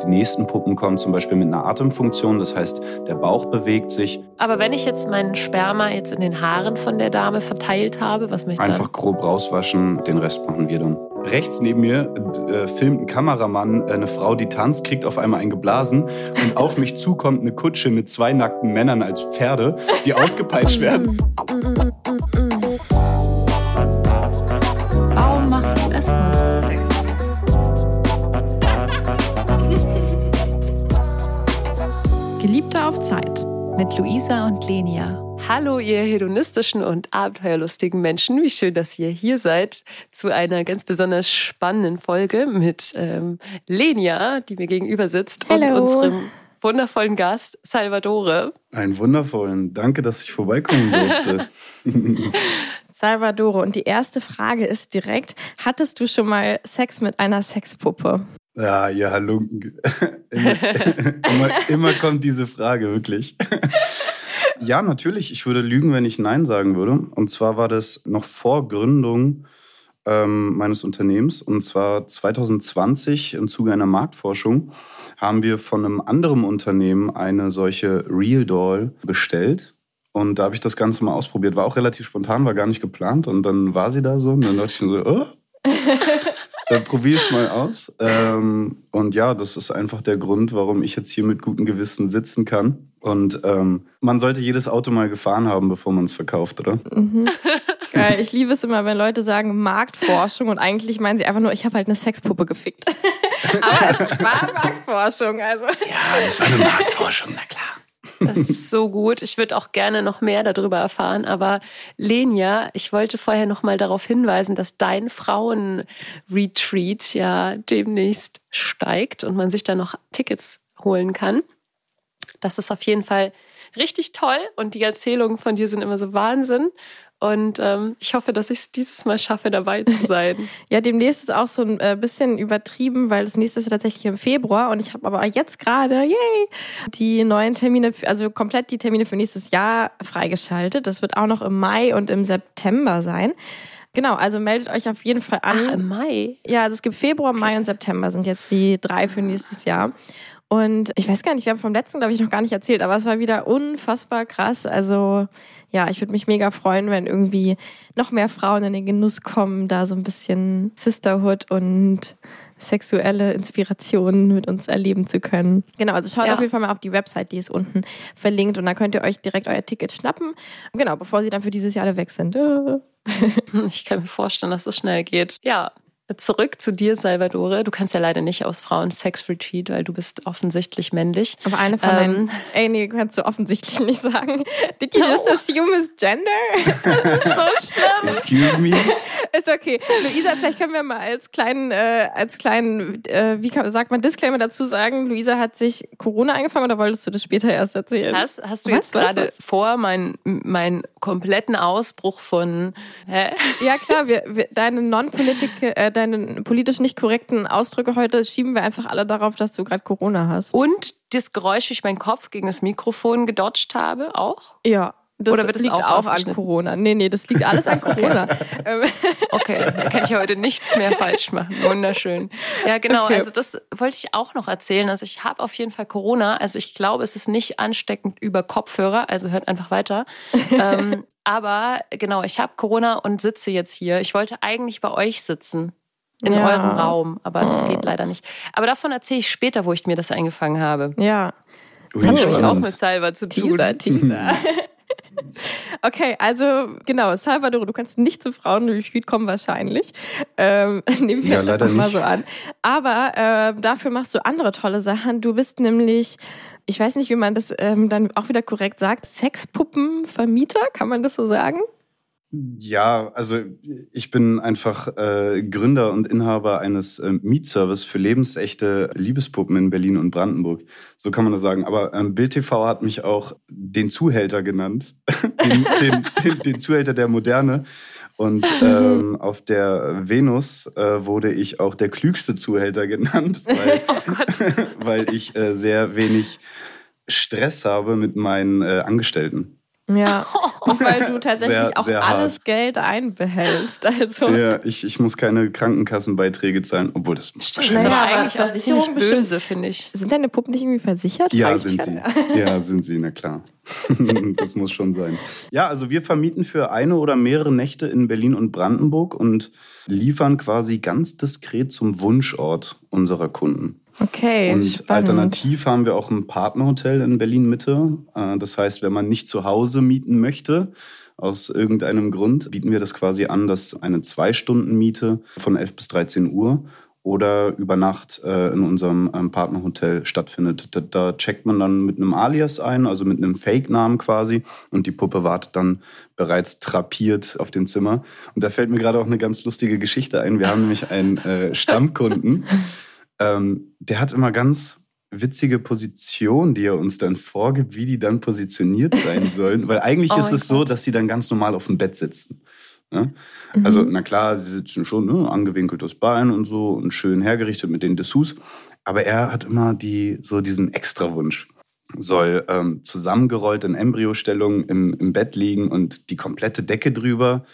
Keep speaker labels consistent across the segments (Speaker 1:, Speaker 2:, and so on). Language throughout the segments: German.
Speaker 1: Die nächsten Puppen kommen zum Beispiel mit einer Atemfunktion, das heißt, der Bauch bewegt sich.
Speaker 2: Aber wenn ich jetzt meinen Sperma jetzt in den Haaren von der Dame verteilt habe, was möchte ich
Speaker 1: Einfach grob rauswaschen, den Rest machen wir dann. Rechts neben mir äh, filmt ein Kameramann äh, eine Frau, die tanzt, kriegt auf einmal ein geblasen und auf mich zukommt eine Kutsche mit zwei nackten Männern als Pferde, die ausgepeitscht werden.
Speaker 3: Mit Luisa und Lenia.
Speaker 2: Hallo, ihr hedonistischen und abenteuerlustigen Menschen. Wie schön, dass ihr hier seid zu einer ganz besonders spannenden Folge mit ähm, Lenia, die mir gegenüber sitzt,
Speaker 3: Hallo.
Speaker 2: und unserem wundervollen Gast Salvatore.
Speaker 1: Einen wundervollen. Danke, dass ich vorbeikommen durfte.
Speaker 4: Salvadore. Und die erste Frage ist direkt: Hattest du schon mal Sex mit einer Sexpuppe?
Speaker 1: Ja, ihr Halunken. immer, immer, kommt diese Frage, wirklich. ja, natürlich. Ich würde lügen, wenn ich Nein sagen würde. Und zwar war das noch vor Gründung ähm, meines Unternehmens. Und zwar 2020 im Zuge einer Marktforschung haben wir von einem anderen Unternehmen eine solche Real Doll bestellt. Und da habe ich das Ganze mal ausprobiert. War auch relativ spontan, war gar nicht geplant. Und dann war sie da so. Und dann dachte ich so, oh. Dann probier es mal aus. Ähm, und ja, das ist einfach der Grund, warum ich jetzt hier mit gutem Gewissen sitzen kann. Und ähm, man sollte jedes Auto mal gefahren haben, bevor man es verkauft, oder?
Speaker 4: Mhm. Geil. Ich liebe es immer, wenn Leute sagen Marktforschung und eigentlich meinen sie einfach nur, ich habe halt eine Sexpuppe gefickt. Aber es war Marktforschung, also.
Speaker 1: Ja, das war eine Marktforschung, na klar.
Speaker 2: Das ist so gut. Ich würde auch gerne noch mehr darüber erfahren. Aber Lenia, ich wollte vorher noch mal darauf hinweisen, dass dein Frauen-Retreat ja demnächst steigt und man sich da noch Tickets holen kann. Das ist auf jeden Fall richtig toll und die Erzählungen von dir sind immer so Wahnsinn. Und ähm, ich hoffe, dass ich es dieses Mal schaffe, dabei zu sein.
Speaker 4: Ja, demnächst ist auch so ein äh, bisschen übertrieben, weil das nächste ist ja tatsächlich im Februar und ich habe aber jetzt gerade, yay, die neuen Termine, also komplett die Termine für nächstes Jahr freigeschaltet. Das wird auch noch im Mai und im September sein. Genau, also meldet euch auf jeden Fall an.
Speaker 2: Ach, im Mai?
Speaker 4: Ja, also es gibt Februar, Mai und September sind jetzt die drei für nächstes Jahr. Und ich weiß gar nicht, wir haben vom letzten, glaube ich, noch gar nicht erzählt, aber es war wieder unfassbar krass. Also ja, ich würde mich mega freuen, wenn irgendwie noch mehr Frauen in den Genuss kommen, da so ein bisschen Sisterhood und sexuelle Inspirationen mit uns erleben zu können. Genau, also schaut
Speaker 2: Ja.
Speaker 4: auf jeden Fall mal auf die Website, die ist unten verlinkt und dann könnt ihr euch direkt euer Ticket schnappen. Genau, bevor sie dann für dieses Jahr alle weg sind.
Speaker 2: Ich kann mir vorstellen, dass es schnell geht. Ja. Zurück zu dir, Salvadore. Du kannst ja leider nicht aus Frauen Sex Retreat, weil du bist offensichtlich männlich.
Speaker 4: Aber eine von
Speaker 2: Ähm.
Speaker 4: ey, nee, kannst du offensichtlich nicht sagen. Did you just assume his gender? Das ist so schlimm.
Speaker 1: Excuse me?
Speaker 4: Ist okay. Luisa, vielleicht können wir mal als kleinen, äh, als kleinen, äh, wie kann, sagt man, Disclaimer dazu sagen, Luisa hat sich Corona eingefangen oder wolltest du das später erst erzählen?
Speaker 2: Hast, hast du
Speaker 4: Was,
Speaker 2: jetzt
Speaker 4: was,
Speaker 2: gerade
Speaker 4: was?
Speaker 2: vor, meinen meinen kompletten Ausbruch von hä?
Speaker 4: Ja klar, wir, wir, deine non-politik, äh, deine politisch nicht korrekten Ausdrücke heute schieben wir einfach alle darauf, dass du gerade Corona hast.
Speaker 2: und das Geräusch, wie ich meinen Kopf gegen das Mikrofon gedodged habe, auch?
Speaker 4: ja. Das
Speaker 2: Oder wird es
Speaker 4: liegt
Speaker 2: auch
Speaker 4: auch, an? Corona. Nee, nee, das liegt alles an Corona.
Speaker 2: Okay, da kann ich heute nichts mehr falsch machen. Wunderschön. Ja, genau.
Speaker 4: Okay.
Speaker 2: Also das wollte ich auch noch erzählen. Also ich habe auf jeden Fall Corona. Also ich glaube, es ist nicht ansteckend über Kopfhörer. Also hört einfach weiter. ähm, aber genau, ich habe Corona und sitze jetzt hier. Ich wollte eigentlich bei euch sitzen. In
Speaker 4: Ja.
Speaker 2: eurem Raum, aber das geht leider nicht. Aber davon erzähle ich später, wo ich mir das eingefangen habe.
Speaker 4: ja.
Speaker 2: Das hat
Speaker 1: Ui,
Speaker 2: nämlich auch mit Salva zu tun.
Speaker 4: Teaser, Teaser. Okay, also genau, Salvador, du kannst nicht zum Frauenretreat kommen wahrscheinlich. Ähm, nehmen wir
Speaker 1: Ja, leider
Speaker 4: mal
Speaker 1: nicht.
Speaker 4: so an. Aber ähm, dafür machst du andere tolle Sachen. Du bist nämlich, ich weiß nicht, wie man das ähm, dann auch wieder korrekt sagt, Sexpuppenvermieter, kann man das so sagen?
Speaker 1: Ja, also ich bin einfach äh, Gründer und Inhaber eines äh, Mietservice für lebensechte Liebespuppen in Berlin und Brandenburg. So kann man das sagen. Aber ähm, Bild TV hat mich auch den Zuhälter genannt. den, den, den, den Zuhälter der Moderne. Und ähm, auf der Venus äh, wurde ich auch der klügste Zuhälter genannt, weil,
Speaker 2: Oh
Speaker 1: weil ich äh, sehr wenig Stress habe mit meinen äh, Angestellten.
Speaker 4: Ja, und weil du tatsächlich
Speaker 1: Sehr,
Speaker 4: auch
Speaker 1: sehr
Speaker 4: alles
Speaker 1: hart.
Speaker 4: Geld einbehältst. Also
Speaker 1: Ja, ich, ich muss keine Krankenkassenbeiträge zahlen, obwohl das
Speaker 2: Das
Speaker 4: Naja,
Speaker 2: ist
Speaker 4: aber
Speaker 2: eigentlich auch
Speaker 4: Versicherung
Speaker 2: ziemlich
Speaker 4: bestimmt-
Speaker 2: böse, finde ich.
Speaker 4: sind deine Puppen nicht irgendwie versichert?
Speaker 1: Ja, sind sie. Ja, sind sie, na klar. das muss schon sein. Ja, also wir vermieten für eine oder mehrere Nächte in Berlin und Brandenburg und liefern quasi ganz diskret zum Wunschort unserer Kunden.
Speaker 4: Okay,
Speaker 1: Und
Speaker 4: spannend.
Speaker 1: alternativ haben wir auch ein Partnerhotel in Berlin Mitte. Äh, Das heißt, wenn man nicht zu Hause mieten möchte, aus irgendeinem Grund, bieten wir das quasi an, dass eine Zwei-Stunden-Miete von 11 bis 13 Uhr oder über Nacht äh, in unserem ähm, Partnerhotel stattfindet. Da, da checkt man dann mit einem Alias ein, also mit einem Fake-Namen quasi, und die Puppe wartet dann bereits trapiert auf dem Zimmer. Und da fällt mir gerade auch eine ganz lustige Geschichte ein. Wir haben nämlich einen äh, Stammkunden, ähm, der hat immer ganz witzige Positionen, die er uns dann vorgibt, wie die dann positioniert sein sollen. Weil eigentlich
Speaker 4: Oh
Speaker 1: ist es so,
Speaker 4: Gott.
Speaker 1: dass sie dann ganz normal auf dem Bett sitzen. Ne?
Speaker 4: Mhm.
Speaker 1: Also, na klar, sie sitzen schon, ne, angewinkeltes Bein und so und schön hergerichtet mit den Dessous. Aber er hat immer die, so diesen Extrawunsch. Soll ähm, zusammengerollt in Embryostellung im, im Bett liegen und die komplette Decke drüber.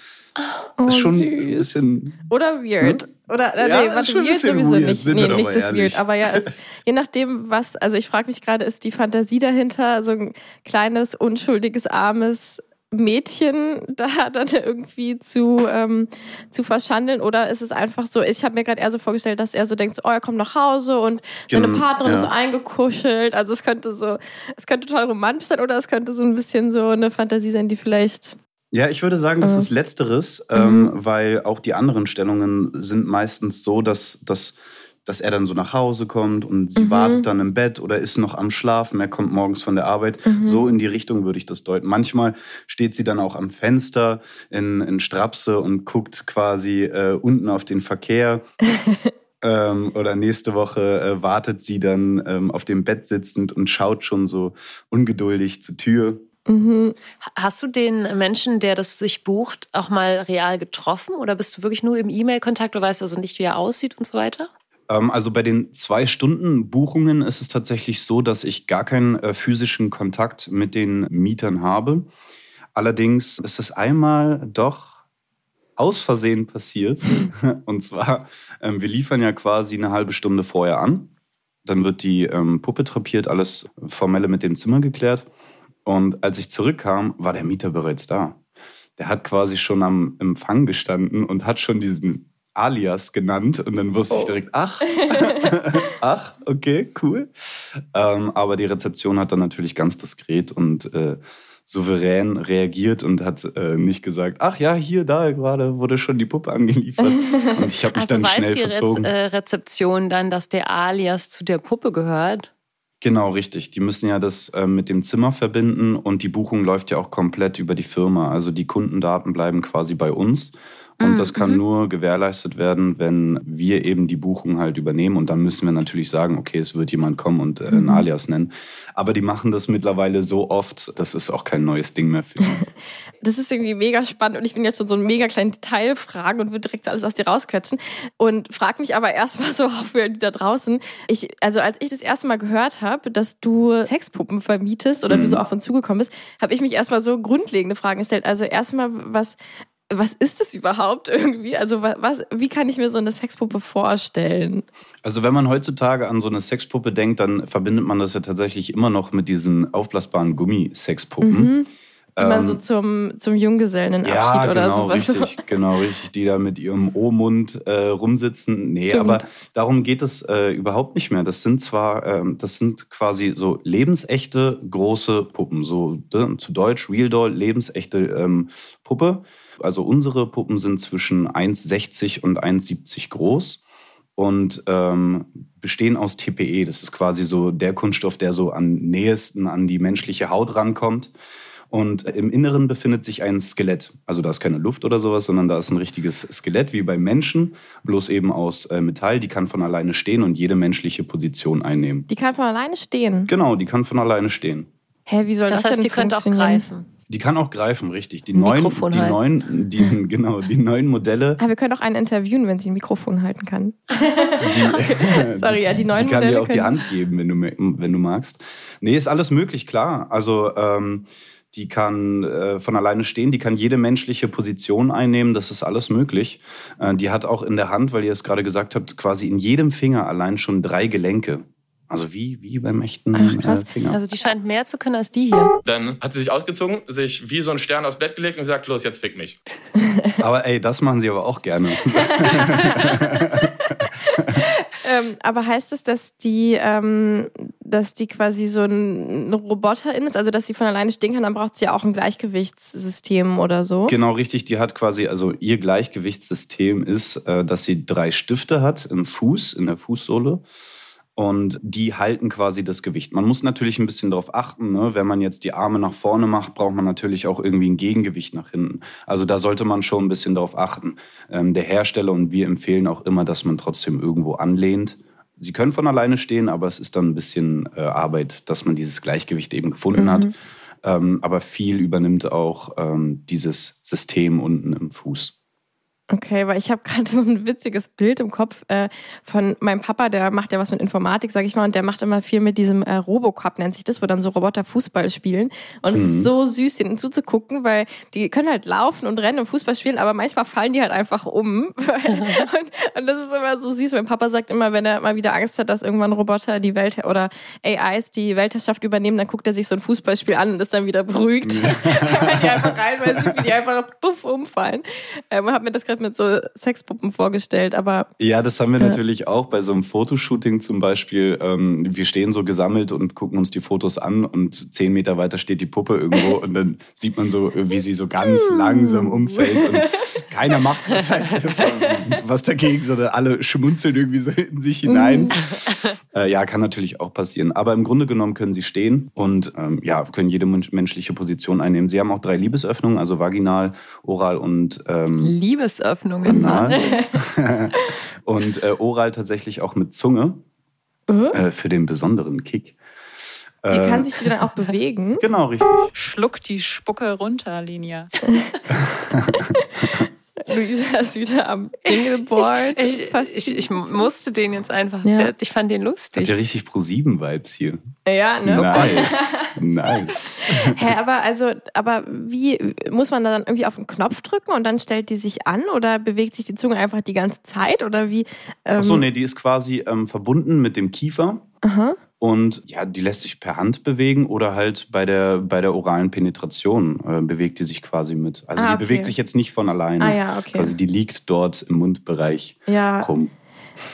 Speaker 4: Oh,
Speaker 1: ist schon
Speaker 4: süß.
Speaker 1: ein bisschen.
Speaker 4: Oder weird. Oder äh,
Speaker 1: Ja,
Speaker 4: nee,
Speaker 1: ist
Speaker 4: warte,
Speaker 1: ein
Speaker 4: weird sowieso
Speaker 1: weird,
Speaker 4: nicht.
Speaker 1: sind
Speaker 4: Nee, nichts ist weird. Aber ja, es, je nachdem, was, also ich frage mich gerade, ist die Fantasie dahinter, so ein kleines, unschuldiges, armes Mädchen da dann irgendwie zu, ähm, zu verschandeln? Oder ist es einfach so, ich habe mir gerade eher so vorgestellt, dass er so denkt, so, oh, er kommt nach Hause und seine
Speaker 1: Genau,
Speaker 4: Partnerin ist
Speaker 1: ja.
Speaker 4: so eingekuschelt. Also es könnte so, es könnte total romantisch sein oder es könnte so ein bisschen so eine Fantasie sein, die vielleicht
Speaker 1: Ja, ich würde sagen, das
Speaker 4: Mhm.
Speaker 1: ist Letzteres, ähm, weil auch die anderen Stellungen sind meistens so, dass, dass, dass er dann so nach Hause kommt und sie
Speaker 4: Mhm.
Speaker 1: wartet dann im Bett oder ist noch am Schlafen, er kommt morgens von der Arbeit.
Speaker 4: Mhm.
Speaker 1: So in die Richtung würde ich das deuten. Manchmal steht sie dann auch am Fenster in, in Strapse und guckt quasi äh, unten auf den Verkehr. ähm, oder nächste Woche äh, wartet sie dann ähm, auf dem Bett sitzend und schaut schon so ungeduldig zur Tür.
Speaker 4: Mhm.
Speaker 2: Hast du den Menschen, der das sich bucht, auch mal real getroffen oder bist du wirklich nur im E-Mail-Kontakt? Du weißt also nicht, wie er aussieht und so weiter?
Speaker 1: Ähm, Also bei den zwei Stunden Buchungen ist es tatsächlich so, dass ich gar keinen äh, physischen Kontakt mit den Mietern habe. Allerdings ist es einmal doch aus Versehen passiert. Und zwar, ähm, wir liefern ja quasi eine halbe Stunde vorher an. Dann wird die ähm, Puppe trapiert, alles Formelle mit dem Zimmer geklärt. Und als ich zurückkam, war der Mieter bereits da. Der hat quasi schon am Empfang gestanden und hat schon diesen Alias genannt. Und dann wusste ich
Speaker 4: Oh.
Speaker 1: direkt, ach, ach, okay, cool. Ähm, aber die Rezeption hat dann natürlich ganz diskret und äh, souverän reagiert und hat äh, nicht gesagt, ach ja, hier, da gerade wurde schon die Puppe angeliefert. Und ich habe mich
Speaker 2: Also
Speaker 1: dann
Speaker 2: weiß
Speaker 1: schnell
Speaker 2: die
Speaker 1: verzogen.
Speaker 2: äh, Rezeption dann, dass der Alias zu der Puppe gehört?
Speaker 1: Genau, richtig. Die müssen ja das äh, mit dem Zimmer verbinden und die Buchung läuft ja auch komplett über die Firma. Also die Kundendaten bleiben quasi bei uns. Und das kann
Speaker 2: mhm.
Speaker 1: nur gewährleistet werden, wenn wir eben die Buchung halt übernehmen. Und dann müssen wir natürlich sagen, okay, es wird jemand kommen und äh, einen
Speaker 4: Mhm.
Speaker 1: Alias nennen. Aber die machen das mittlerweile so oft, das ist auch kein neues Ding mehr für die.
Speaker 4: Das ist irgendwie mega spannend und ich bin jetzt schon so ein mega kleinen Detailfragen und würde direkt alles aus dir rausquetschen und frag mich aber erstmal so auch für die da draußen. Ich, also als ich das erste Mal gehört habe, dass du Sexpuppen vermietest oder du
Speaker 1: Mhm.
Speaker 4: so auf uns zugekommen bist, habe ich mich erstmal so grundlegende Fragen gestellt. Also erstmal, was, was ist das überhaupt irgendwie? Also wa- was, wie kann ich mir so eine Sexpuppe vorstellen?
Speaker 1: Also wenn man heutzutage an so eine Sexpuppe denkt, dann verbindet man das ja tatsächlich immer noch mit diesen aufblasbaren Gummisexpuppen.
Speaker 4: Mhm. Die man
Speaker 1: Ähm,
Speaker 4: so zum, zum Junggesellenabschied
Speaker 1: ja,
Speaker 4: oder
Speaker 1: genau,
Speaker 4: sowas.
Speaker 1: richtig, genau, richtig, die da mit ihrem O-Mund äh, rumsitzen. Nee,
Speaker 4: Stimmt.
Speaker 1: aber darum geht es äh, überhaupt nicht mehr. Das sind zwar, ähm, das sind quasi so lebensechte große Puppen, so ne, zu Deutsch Real Doll, lebensechte ähm, Puppe. Also unsere Puppen sind zwischen 1,60 und 1,70 groß und ähm, bestehen aus TPE. Das ist quasi so der Kunststoff, der so am nähesten an die menschliche Haut rankommt. Und im Inneren befindet sich ein Skelett. Also da ist keine Luft oder sowas, sondern da ist ein richtiges Skelett wie beim Menschen, bloß eben aus äh, Metall. Die kann von alleine stehen und jede menschliche Position einnehmen.
Speaker 4: Die kann von alleine stehen.
Speaker 1: Genau, die kann von alleine stehen.
Speaker 4: Hä, wie soll das,
Speaker 2: Das heißt,
Speaker 4: denn
Speaker 2: ihr könnt auch greifen.
Speaker 1: Die kann auch greifen, richtig. Die neuen, die
Speaker 2: halten.
Speaker 1: neuen, die, genau, die neuen Modelle.
Speaker 4: Ah, wir können auch einen interviewen, wenn sie ein Mikrofon halten kann.
Speaker 1: Die,
Speaker 4: Sorry, ja, die neuen
Speaker 1: Die kann
Speaker 4: Modelle
Speaker 1: dir auch die
Speaker 4: können-
Speaker 1: Hand geben, wenn du, wenn du magst. Nee, ist alles möglich, klar. Also ähm, die kann äh, von alleine stehen, die kann jede menschliche Position einnehmen, das ist alles möglich. Äh, die hat auch in der Hand, weil ihr es gerade gesagt habt, quasi in jedem Finger allein schon drei Gelenke. Also wie, wie beim echten
Speaker 4: Ach, krass.
Speaker 1: Äh, Finger.
Speaker 2: Also die scheint mehr zu können als die hier.
Speaker 5: Dann hat sie sich ausgezogen, sich wie so ein Stern aufs Bett gelegt und gesagt, los, jetzt fick mich.
Speaker 1: aber ey, das machen sie aber auch gerne.
Speaker 4: Ähm, aber heißt es, dass die, ähm, dass die quasi so ein Roboterin ist, also dass sie von alleine stehen kann, dann braucht sie ja auch ein Gleichgewichtssystem oder so.
Speaker 1: Genau, richtig. Die hat quasi, also ihr Gleichgewichtssystem ist, äh, dass sie drei Stifte hat im Fuß, in der Fußsohle. Und die halten quasi das Gewicht. Man muss natürlich ein bisschen darauf achten, ne? wenn man jetzt die Arme nach vorne macht, braucht man natürlich auch irgendwie ein Gegengewicht nach hinten. Also da sollte man schon ein bisschen darauf achten. Ähm, der Hersteller und wir empfehlen auch immer, dass man trotzdem irgendwo anlehnt. Sie können von alleine stehen, aber es ist dann ein bisschen äh, Arbeit, dass man dieses Gleichgewicht eben gefunden
Speaker 4: Mhm.
Speaker 1: hat. Ähm, aber viel übernimmt auch ähm, dieses System unten im Fuß.
Speaker 4: Okay, weil ich habe gerade so ein witziges Bild im Kopf äh, von meinem Papa, der macht ja was mit Informatik, sag ich mal, und der macht immer viel mit diesem äh, Robocop, nennt sich das, wo dann so Roboter Fußball spielen. Und es
Speaker 1: Mhm.
Speaker 4: ist so süß, denen zuzugucken, weil die können halt laufen und rennen und Fußball spielen, aber manchmal fallen die halt einfach um. und, und das ist immer so süß. Mein Papa sagt immer, wenn er mal wieder Angst hat, dass irgendwann Roboter die Welt oder AIs die Weltherrschaft übernehmen, dann guckt er sich so ein Fußballspiel an und ist dann wieder beruhigt. Weil die einfach rein, weil sie, wie die einfach puff umfallen. Ähm, und hab mir das gerade mit so Sexpuppen vorgestellt, aber
Speaker 1: Ja, das haben wir
Speaker 4: Ja.
Speaker 1: natürlich auch bei so einem Fotoshooting zum Beispiel. Ähm, wir stehen so gesammelt und gucken uns die Fotos an und zehn Meter weiter steht die Puppe irgendwo und dann sieht man so, wie sie so ganz langsam umfällt und keiner macht was, halt, was dagegen, sondern alle schmunzeln irgendwie so in sich hinein. Äh, ja, kann natürlich auch passieren. Aber im Grunde genommen können sie stehen und ähm, ja, können jede mensch- menschliche Position einnehmen. Sie haben auch drei Liebesöffnungen, also vaginal, oral und ähm,
Speaker 2: Liebesöffnungen.
Speaker 1: Anal. Und äh, oral tatsächlich auch mit Zunge
Speaker 4: äh,
Speaker 1: äh, für den besonderen Kick.
Speaker 4: die
Speaker 1: Äh,
Speaker 4: kann sich die dann auch bewegen.
Speaker 1: Genau, richtig.
Speaker 3: Schluck die Spucke runter, Linia.
Speaker 4: Luisa ist wieder am Dingleboard.
Speaker 2: Ich, ich, ich musste den jetzt einfach,
Speaker 4: Ja.
Speaker 2: der, ich fand den lustig.
Speaker 1: ihr richtig Pro-7-Vibes hier?
Speaker 4: ja, ne?
Speaker 1: nice. nice.
Speaker 4: Hä, aber also, aber wie muss man da dann irgendwie auf den Knopf drücken und dann stellt die sich an oder bewegt sich die Zunge einfach die ganze Zeit oder wie? Ähm,
Speaker 1: Achso, nee, die ist quasi ähm, verbunden mit dem Kiefer.
Speaker 4: Aha.
Speaker 1: Und ja, die lässt sich per Hand bewegen oder halt bei der, bei der oralen Penetration äh, bewegt die sich quasi mit. Also
Speaker 4: Ah,
Speaker 1: die
Speaker 4: okay.
Speaker 1: bewegt sich jetzt nicht von alleine.
Speaker 4: Ah ja, okay.
Speaker 1: Also die liegt dort im Mundbereich
Speaker 4: Ja.
Speaker 1: rum.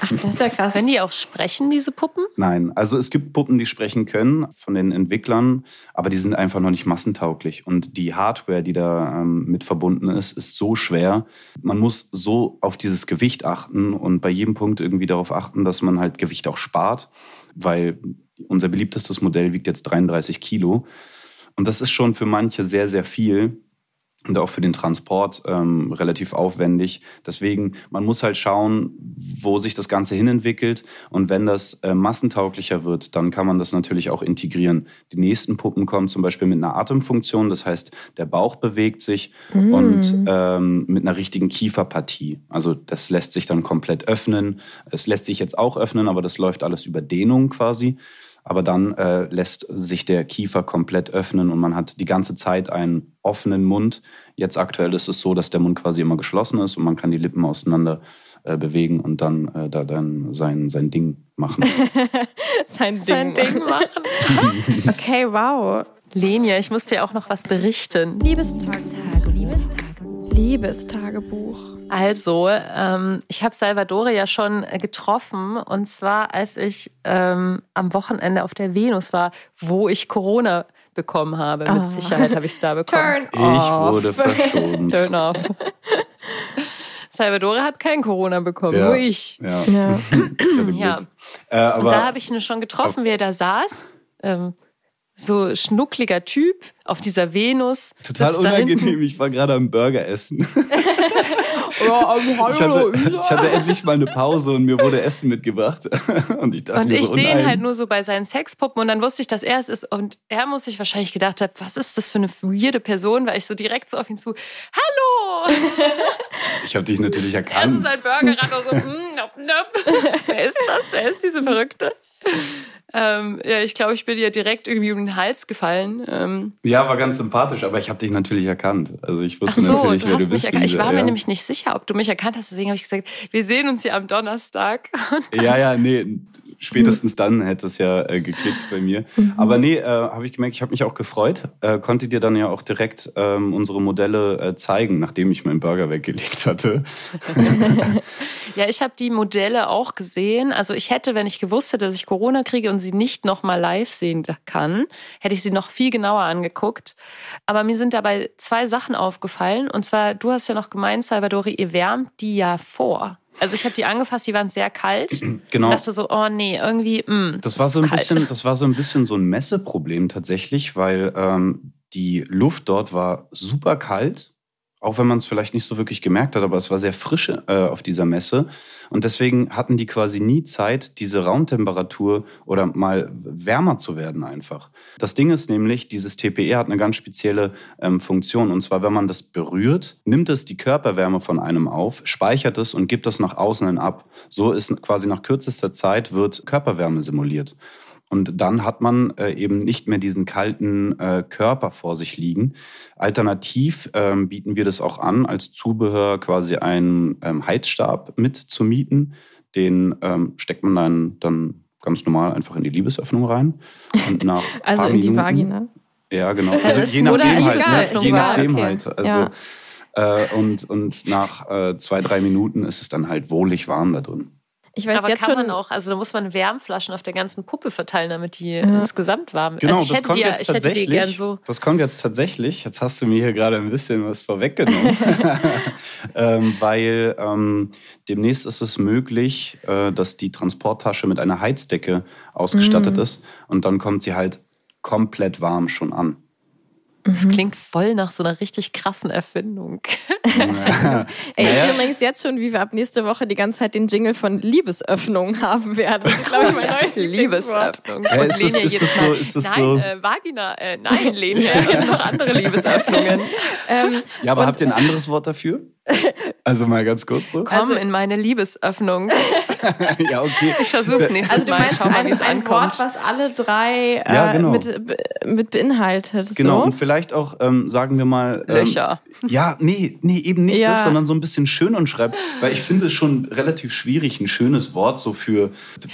Speaker 4: Ach, das ist ja krass.
Speaker 2: Können die auch sprechen, diese Puppen?
Speaker 1: Nein, also es gibt Puppen, die sprechen können von den Entwicklern, aber die sind einfach noch nicht massentauglich. Und die Hardware, die da ähm, mit verbunden ist, ist so schwer. Man muss so auf dieses Gewicht achten und bei jedem Punkt irgendwie darauf achten, dass man halt Gewicht auch spart, weil unser beliebtestes Modell wiegt jetzt 33 Kilo. Und das ist schon für manche sehr, sehr viel und auch für den Transport ähm, relativ aufwendig. Deswegen, man muss halt schauen, wo sich das Ganze hinentwickelt. Und wenn das äh, massentauglicher wird, dann kann man das natürlich auch integrieren. Die nächsten Puppen kommen zum Beispiel mit einer Atemfunktion, das heißt, der Bauch bewegt sich
Speaker 4: Mm.
Speaker 1: und ähm, mit einer richtigen Kieferpartie. Also das lässt sich dann komplett öffnen. Es lässt sich jetzt auch öffnen, aber das läuft alles über Dehnung quasi. Aber dann äh, lässt sich der Kiefer komplett öffnen und man hat die ganze Zeit einen offenen Mund. Jetzt aktuell ist es so, dass der Mund quasi immer geschlossen ist und man kann die Lippen auseinander äh, bewegen und dann äh, da dann sein, sein Ding machen.
Speaker 4: sein Ding.
Speaker 2: Sein Ding machen.
Speaker 4: Okay, wow.
Speaker 2: Lenia, ich muss dir auch noch was berichten.
Speaker 4: Liebestagebuch. Liebestagebuch.
Speaker 2: Also, ähm, ich habe Salvadore ja schon äh, getroffen und zwar, als ich ähm, am Wochenende auf der Venus war, wo ich Corona bekommen habe.
Speaker 4: Ah.
Speaker 2: Mit Sicherheit habe ich es da bekommen.
Speaker 4: Turn
Speaker 1: Ich
Speaker 4: off.
Speaker 1: wurde verschont.
Speaker 2: Turn off. Salvadore hat kein Corona bekommen,
Speaker 1: Ja.
Speaker 2: nur ich.
Speaker 1: Ja.
Speaker 4: Ja.
Speaker 1: Ich.
Speaker 2: Ja.
Speaker 1: Äh,
Speaker 2: Und da habe ich ihn schon getroffen, wie er da saß. Ähm, so schnuckliger Typ auf dieser Venus.
Speaker 1: total unangenehm. Ich war gerade am Burger essen.
Speaker 4: Ja, ähm, hallo,
Speaker 1: Ich hatte, ich hatte endlich mal eine Pause und mir wurde Essen mitgebracht. Und ich dachte
Speaker 2: Und ich
Speaker 1: so,
Speaker 2: sehe ihn halt nur so bei seinen Sexpuppen und dann wusste ich, dass er es ist. Und er muss sich wahrscheinlich gedacht haben, was ist das für eine weirde Person, weil ich so direkt so auf ihn zu, hallo!
Speaker 1: Ich habe dich natürlich
Speaker 2: Er ist
Speaker 1: erkannt.
Speaker 2: sein Burger so, mm, nope, nope. Wer ist das? Wer ist diese Verrückte? Ähm, ja, ich glaube, ich bin dir direkt irgendwie um den Hals gefallen. Ähm,
Speaker 1: Ja, war ganz sympathisch, aber ich habe dich natürlich erkannt. Also ich wusste
Speaker 2: so,
Speaker 1: natürlich,
Speaker 2: du
Speaker 1: wer du bist.
Speaker 2: erkannt. Ich war mir
Speaker 1: ja.
Speaker 2: nämlich nicht sicher, ob du mich erkannt hast. Deswegen habe ich gesagt, wir sehen uns hier am Donnerstag.
Speaker 1: Ja, ja, nee, spätestens dann hätte es ja äh, geklickt bei mir. Aber nee, äh, habe ich gemerkt, ich habe mich auch gefreut. Äh, konnte dir dann ja auch direkt ähm, unsere Modelle äh, zeigen, nachdem ich meinen Burger weggelegt hatte.
Speaker 2: Ja, ich habe die Modelle auch gesehen. Also ich hätte, wenn ich gewusst hätte, dass ich Corona kriege und sie nicht nochmal live sehen kann, hätte ich sie noch viel genauer angeguckt. Aber mir sind dabei zwei Sachen aufgefallen. Und zwar, du hast ja noch gemeint, Salvadori, ihr wärmt die ja vor. Also ich habe die angefasst, die waren sehr kalt.
Speaker 1: Genau.
Speaker 2: Und dachte so, oh nee, irgendwie, mh,
Speaker 1: Das war so ein
Speaker 2: kalt.
Speaker 1: bisschen, das war so ein bisschen so ein Messeproblem tatsächlich, weil ähm, die Luft dort war super kalt, auch wenn man es vielleicht nicht so wirklich gemerkt hat, aber es war sehr frisch äh, auf dieser Messe und deswegen hatten die quasi nie Zeit, diese Raumtemperatur oder mal wärmer zu werden einfach. Das Ding ist nämlich, dieses TPE hat eine ganz spezielle ähm, Funktion und zwar, wenn man das berührt, nimmt es die Körperwärme von einem auf, speichert es und gibt es nach außen hin ab. So ist quasi nach kürzester Zeit wird Körperwärme simuliert. Und dann hat man äh, eben nicht mehr diesen kalten äh, Körper vor sich liegen. Alternativ ähm, bieten wir das auch an, als Zubehör quasi einen ähm, Heizstab mit zu mieten. Den ähm, steckt man dann, dann ganz normal einfach in die Liebesöffnung rein. Und nach
Speaker 4: Also in die
Speaker 1: Minuten-
Speaker 4: Vagina.
Speaker 1: Ja, genau.
Speaker 2: Ja,
Speaker 1: Also je nachdem halt.
Speaker 4: egal,
Speaker 1: Ne? Je nachdem
Speaker 4: okay.
Speaker 1: halt. Also,
Speaker 4: Ja.
Speaker 1: äh, und, und nach äh, zwei, drei Minuten ist es dann halt wohlig warm da drin.
Speaker 4: Ich weiß
Speaker 2: Aber
Speaker 4: jetzt
Speaker 2: kann
Speaker 4: schon.
Speaker 2: man auch, also da muss man Wärmflaschen auf der ganzen Puppe verteilen, damit die
Speaker 4: Ja.
Speaker 2: insgesamt warm
Speaker 1: Genau,
Speaker 2: also ich
Speaker 1: das
Speaker 2: hätte
Speaker 1: kommt
Speaker 2: die, ja-
Speaker 1: jetzt
Speaker 2: ich hätte die
Speaker 1: tatsächlich.
Speaker 2: gern so.
Speaker 1: Das kommt jetzt tatsächlich. Jetzt hast du mir hier gerade ein bisschen was vorweggenommen, ähm, weil ähm, demnächst ist es möglich, äh, dass die Transporttasche mit einer Heizdecke ausgestattet
Speaker 4: Mhm.
Speaker 1: ist und dann kommt sie halt komplett warm schon an.
Speaker 2: Das
Speaker 4: Mhm.
Speaker 2: klingt voll nach so einer richtig krassen Erfindung.
Speaker 1: Ja.
Speaker 4: Ey, ich sehe übrigens jetzt schon, wie wir ab nächste Woche die ganze Zeit den Jingle von Liebesöffnung haben werden. Das ist, glaube ich, mein neues.
Speaker 2: Liebesöffnung.
Speaker 1: Ja,
Speaker 2: Und
Speaker 1: ist das-
Speaker 2: Lenia
Speaker 1: ist
Speaker 2: jedes
Speaker 1: das so- ist das
Speaker 2: nein,
Speaker 1: so-
Speaker 2: Äh, Vagina, äh, nein, Lenia, hier sind noch andere Liebesöffnungen.
Speaker 4: Ähm,
Speaker 1: ja, aber
Speaker 4: Und-
Speaker 1: habt ihr ein anderes Wort dafür? Also mal ganz kurz so.
Speaker 2: Komm
Speaker 4: Also-
Speaker 2: in meine Liebesöffnung.
Speaker 1: ja, okay.
Speaker 2: Ich versuch's nächstes
Speaker 4: also du
Speaker 2: Mal.
Speaker 4: meinst
Speaker 2: Schau mal,
Speaker 4: ein,
Speaker 2: wie es
Speaker 4: ein
Speaker 2: ankommt.
Speaker 4: Wort, was alle drei äh,
Speaker 1: Ja, genau.
Speaker 4: mit, mit beinhaltet.
Speaker 1: Genau,
Speaker 4: So?
Speaker 1: und vielleicht auch, ähm, sagen wir mal. Ähm,
Speaker 2: Löcher.
Speaker 1: Ja, nee, nee, eben nicht
Speaker 4: Ja.
Speaker 1: das, sondern so ein bisschen schön und schreibt. Weil ich finde es schon relativ schwierig, ein schönes Wort so für.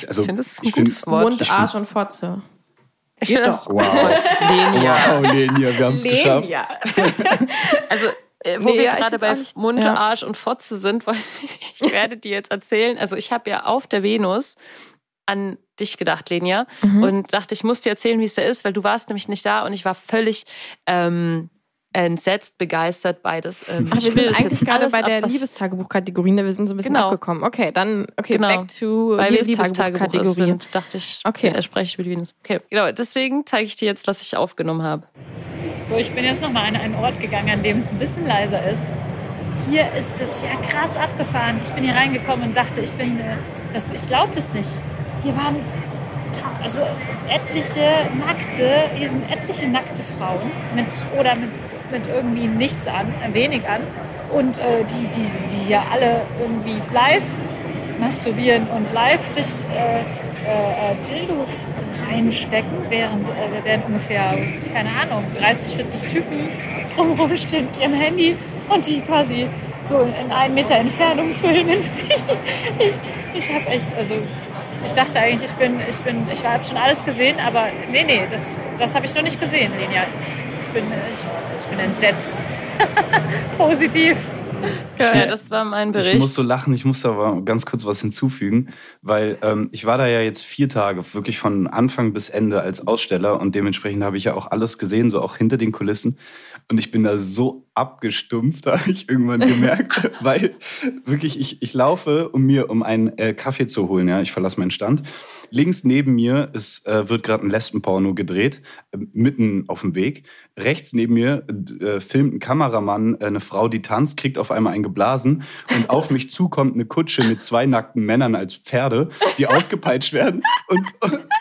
Speaker 1: Also,
Speaker 2: Ich finde, das ist ein
Speaker 1: ich find-
Speaker 2: gutes Wort.
Speaker 4: Mund, Arsch und Fotze.
Speaker 2: Ich finde das.
Speaker 1: Wow.
Speaker 2: Lenia.
Speaker 1: Wow, Lenia, wir haben es geschafft.
Speaker 2: Also, äh, wo
Speaker 4: Nee,
Speaker 2: wir
Speaker 4: ja,
Speaker 2: gerade bei Mund,
Speaker 4: ja.
Speaker 2: Arsch und Fotze sind, weil ich werde dir jetzt erzählen. Also, ich habe ja auf der Venus an dich gedacht, Lenia,
Speaker 4: Mhm.
Speaker 2: und dachte, ich muss dir erzählen, wie es da ist, weil du warst nämlich nicht da und ich war völlig ähm, entsetzt, begeistert, beides. Ähm,
Speaker 4: Ach,
Speaker 2: ich
Speaker 4: wir
Speaker 2: will
Speaker 4: sind eigentlich
Speaker 2: jetzt
Speaker 4: gerade bei
Speaker 2: ab,
Speaker 4: der Liebestagebuch-Kategorie. ne? Wir sind so ein bisschen
Speaker 2: Genau.
Speaker 4: abgekommen. Okay, dann okay,
Speaker 2: Genau.
Speaker 4: back to
Speaker 2: Weil
Speaker 4: Liebestagebuch-Kategorie.
Speaker 2: Liebestagebuch sind, dachte ich,
Speaker 4: Okay.
Speaker 2: okay. spreche ich über die Venus. Okay, genau. Deswegen zeige ich dir jetzt, was ich aufgenommen habe.
Speaker 3: So, ich bin jetzt nochmal an einen Ort gegangen, an dem es ein bisschen leiser ist. Hier ist es ja krass abgefahren. Ich bin hier reingekommen und dachte, ich bin, äh, das, ich glaube das nicht. Hier waren also etliche nackte, hier sind etliche nackte Frauen mit oder mit, mit irgendwie nichts an, wenig an. Und äh, die, die, die hier alle irgendwie live masturbieren und live sich äh, äh, äh, Dildos reinstecken, während, äh, während ungefähr, keine Ahnung, 30, 40 Typen drumherum stehen mit ihrem Handy und die quasi so in einen Meter Entfernung filmen. ich ich habe echt, also ich dachte eigentlich, ich bin, ich bin, ich habe schon alles gesehen, aber nee, nee, das, das habe ich noch nicht gesehen, Lenia. Ich bin, ich, ich bin entsetzt. Positiv.
Speaker 2: Ja, das war mein Bericht.
Speaker 1: Ich muss so lachen, ich muss da aber ganz kurz was hinzufügen, weil ähm, ich war da ja jetzt vier Tage, wirklich von Anfang bis Ende als Aussteller und dementsprechend habe ich ja auch alles gesehen, so auch hinter den Kulissen. Und ich bin da so abgestumpft, habe ich irgendwann gemerkt, weil wirklich ich, ich laufe, um mir um einen äh, Kaffee zu holen, ja, ich verlasse meinen Stand. Links neben mir ist, äh, wird gerade ein Lesbenporno gedreht, äh, mitten auf dem Weg. Rechts neben mir äh, filmt ein Kameramann äh, eine Frau, die tanzt, kriegt auf einmal einen geblasen und auf mich zukommt eine Kutsche mit zwei nackten Männern als Pferde, die ausgepeitscht werden. Und,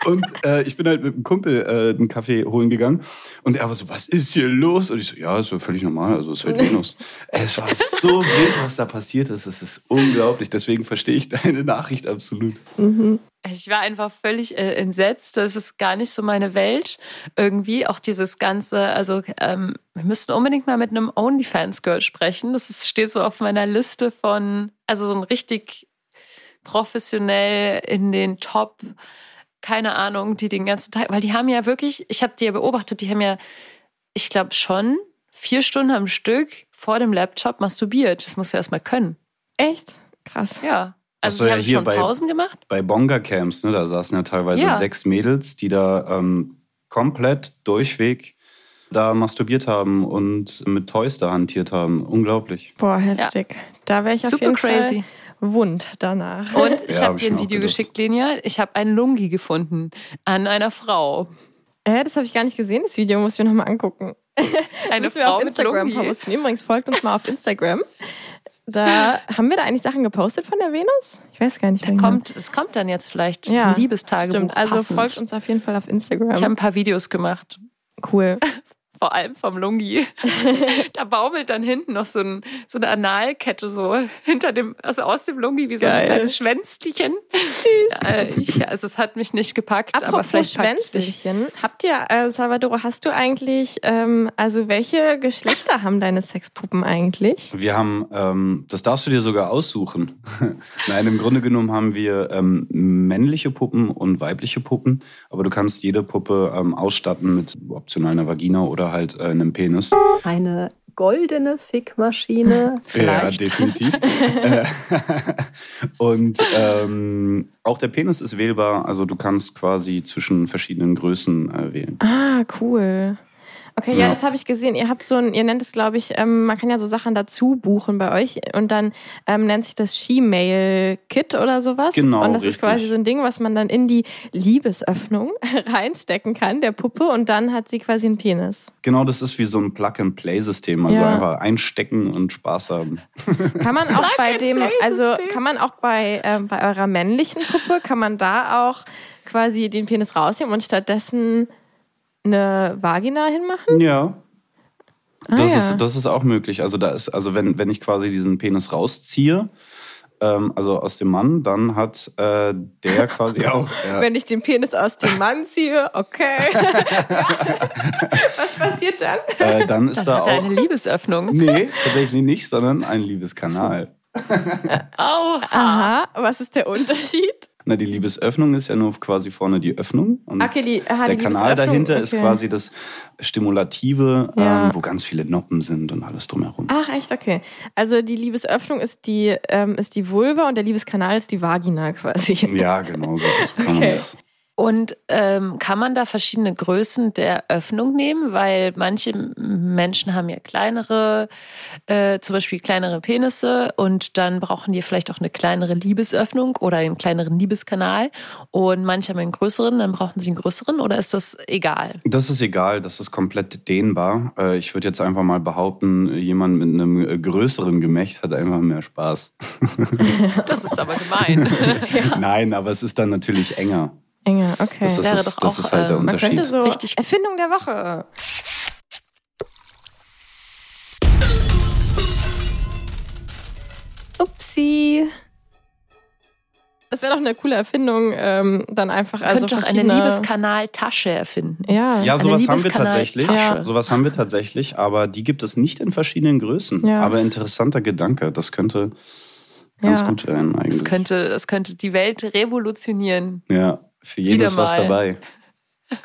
Speaker 1: und äh, ich bin halt mit einem Kumpel äh, einen Kaffee holen gegangen und er war so, was ist hier los? Und ich so, ja, ist ja völlig normal, also ist halt Venus. Es war so wild, was da passiert ist. Es ist unglaublich. Deswegen verstehe ich deine Nachricht absolut.
Speaker 4: Mhm.
Speaker 2: Ich war einfach völlig äh, entsetzt. Das ist gar nicht so meine Welt. Irgendwie auch dieses ganze, also ähm, wir müssten unbedingt mal mit einem OnlyFans-Girl sprechen. Das ist, steht so auf meiner Liste von, also so ein richtig professionell in den Top, keine Ahnung, die den ganzen Tag, weil die haben ja wirklich, ich habe die ja beobachtet, die haben ja, ich glaube schon, vier Stunden am Stück vor dem Laptop masturbiert. Das musst du erst mal können.
Speaker 4: Echt? Krass.
Speaker 2: Ja. Also
Speaker 1: so,
Speaker 2: die
Speaker 1: ja,
Speaker 2: haben
Speaker 1: hier
Speaker 2: schon
Speaker 1: bei-
Speaker 2: Pausen gemacht.
Speaker 1: Bei Bonga-Camps, ne, da saßen ja teilweise
Speaker 2: Ja.
Speaker 1: sechs Mädels, die da ähm, komplett durchweg da masturbiert haben und mit Toys da hantiert haben. Unglaublich.
Speaker 4: Boah, heftig. Da wäre ich auf
Speaker 2: Super
Speaker 4: jeden
Speaker 2: crazy.
Speaker 4: Fall wund danach.
Speaker 2: Und ich
Speaker 1: Ja,
Speaker 2: habe
Speaker 1: hab
Speaker 2: dir ein Video geschickt, Lenia. Ich habe einen Lungi gefunden an einer Frau.
Speaker 4: Äh, das habe ich gar nicht gesehen, das Video, muss ich mir nochmal angucken.
Speaker 2: Eine
Speaker 4: Müssen wir
Speaker 2: Frau
Speaker 4: auf
Speaker 2: mit
Speaker 4: Instagram
Speaker 2: Lungi.
Speaker 4: posten. Übrigens, folgt uns mal auf Instagram. Da haben wir da eigentlich Sachen gepostet von der Venus? Ich weiß gar nicht
Speaker 2: Da
Speaker 4: mehr.
Speaker 2: kommt, es kommt dann jetzt vielleicht
Speaker 4: Ja,
Speaker 2: zum Liebestagebuch
Speaker 4: Stimmt, also
Speaker 2: passend.
Speaker 4: folgt uns auf jeden Fall auf Instagram.
Speaker 2: Ich habe ein paar Videos gemacht.
Speaker 4: cool.
Speaker 2: Vor allem vom Lungi. da baumelt dann hinten noch so, ein, so eine Analkette so hinter dem, also aus dem Lungi wie so
Speaker 4: Geil.
Speaker 2: ein kleines Schwänzchen.
Speaker 4: Süß.
Speaker 2: Äh, ich, also es hat mich nicht gepackt, aber
Speaker 4: Apropos
Speaker 2: vielleicht packt es dich.
Speaker 4: Schwänzelchen. Habt ihr, äh, Salvador, hast du eigentlich, ähm, also welche Geschlechter haben deine Sexpuppen eigentlich?
Speaker 1: Wir haben, ähm, das darfst du dir sogar aussuchen. Nein, im Grunde genommen haben wir ähm, männliche Puppen und weibliche Puppen, aber du kannst jede Puppe ähm, ausstatten mit optional einer Vagina oder halt äh, einem Penis.
Speaker 6: Eine goldene Fickmaschine.
Speaker 1: Ja, definitiv. Und ähm, auch der Penis ist wählbar, also du kannst quasi zwischen verschiedenen Größen äh, wählen.
Speaker 4: Ah, cool. Okay, ja,
Speaker 1: Ja.
Speaker 4: das habe ich gesehen. Ihr habt so ein, ihr nennt es, glaube ich, ähm, man kann ja so Sachen dazu buchen bei euch und dann ähm, nennt sich das She-Mail-Kit oder sowas.
Speaker 1: Genau,
Speaker 4: Und das ist
Speaker 1: richtig.
Speaker 4: quasi so ein Ding, was man dann in die Liebesöffnung reinstecken kann, der Puppe, und dann hat sie quasi einen Penis.
Speaker 1: Genau, das ist wie so ein Plug-and-Play-System, also
Speaker 4: Ja.
Speaker 1: einfach einstecken und Spaß haben.
Speaker 4: Kann man auch bei dem, also kann man auch bei, ähm, bei eurer männlichen Puppe, kann man da auch quasi den Penis rausnehmen und stattdessen eine Vagina hinmachen?
Speaker 1: Ja.
Speaker 4: Ah,
Speaker 1: Das,
Speaker 4: ja.
Speaker 1: ist, das ist auch möglich. Also da ist, also wenn, wenn ich quasi diesen Penis rausziehe, ähm, also aus dem Mann, dann hat äh, der quasi auch. Ja.
Speaker 4: Wenn ich den Penis aus dem Mann ziehe, okay. Was passiert dann?
Speaker 1: Äh, dann ist
Speaker 2: Dann
Speaker 1: da
Speaker 2: hat er
Speaker 1: auch.
Speaker 2: eine Liebesöffnung.
Speaker 1: Nee, tatsächlich nicht, sondern ein Liebeskanal.
Speaker 2: Oha.
Speaker 4: Aha, was ist der Unterschied?
Speaker 1: Na, die Liebesöffnung ist ja nur quasi vorne die Öffnung. Und
Speaker 4: Okay, die, aha,
Speaker 1: der Kanal dahinter ist
Speaker 4: okay.
Speaker 1: quasi das Stimulative,
Speaker 4: Ja.
Speaker 1: ähm, wo ganz viele Noppen sind und alles drumherum.
Speaker 4: Ach, echt, okay. Also die Liebesöffnung ist die, ähm, ist die Vulva und der Liebeskanal ist die Vagina quasi.
Speaker 1: Ja, genau so.
Speaker 4: Okay.
Speaker 2: Und ähm, kann man da verschiedene Größen der Öffnung nehmen? Weil manche Menschen haben ja kleinere, äh, zum Beispiel kleinere Penisse und dann brauchen die vielleicht auch eine kleinere Liebesöffnung oder einen kleineren Liebeskanal. Und manche haben einen größeren, dann brauchen sie einen größeren oder ist das egal?
Speaker 1: Das ist egal, das ist komplett dehnbar. Äh, Ich würde jetzt einfach mal behaupten, jemand mit einem äh, größeren Gemächt hat einfach mehr Spaß.
Speaker 2: Das ist aber gemein.
Speaker 1: Nein, aber es ist dann natürlich enger.
Speaker 4: Enger, okay.
Speaker 1: Das,
Speaker 2: wäre
Speaker 1: ist,
Speaker 2: doch
Speaker 1: das
Speaker 2: auch,
Speaker 1: ist halt der
Speaker 2: ähm,
Speaker 4: Man
Speaker 1: Unterschied.
Speaker 4: könnte so
Speaker 2: Richtig.
Speaker 4: Erfindung der Woche. Upsi. Das wäre doch eine coole Erfindung, ähm, dann einfach also
Speaker 2: Könnt doch eine Liebeskanaltasche erfinden.
Speaker 4: Ja.
Speaker 1: ja, sowas haben wir tatsächlich.
Speaker 2: Tasche.
Speaker 1: Sowas haben wir tatsächlich, aber die gibt es nicht in verschiedenen Größen.
Speaker 4: Ja.
Speaker 1: Aber interessanter Gedanke, das könnte ganz
Speaker 4: Ja.
Speaker 1: gut werden eigentlich.
Speaker 2: Das könnte, das könnte die Welt revolutionieren.
Speaker 1: ja, für jeden
Speaker 2: Wieder
Speaker 1: ist was
Speaker 2: mal.
Speaker 1: dabei.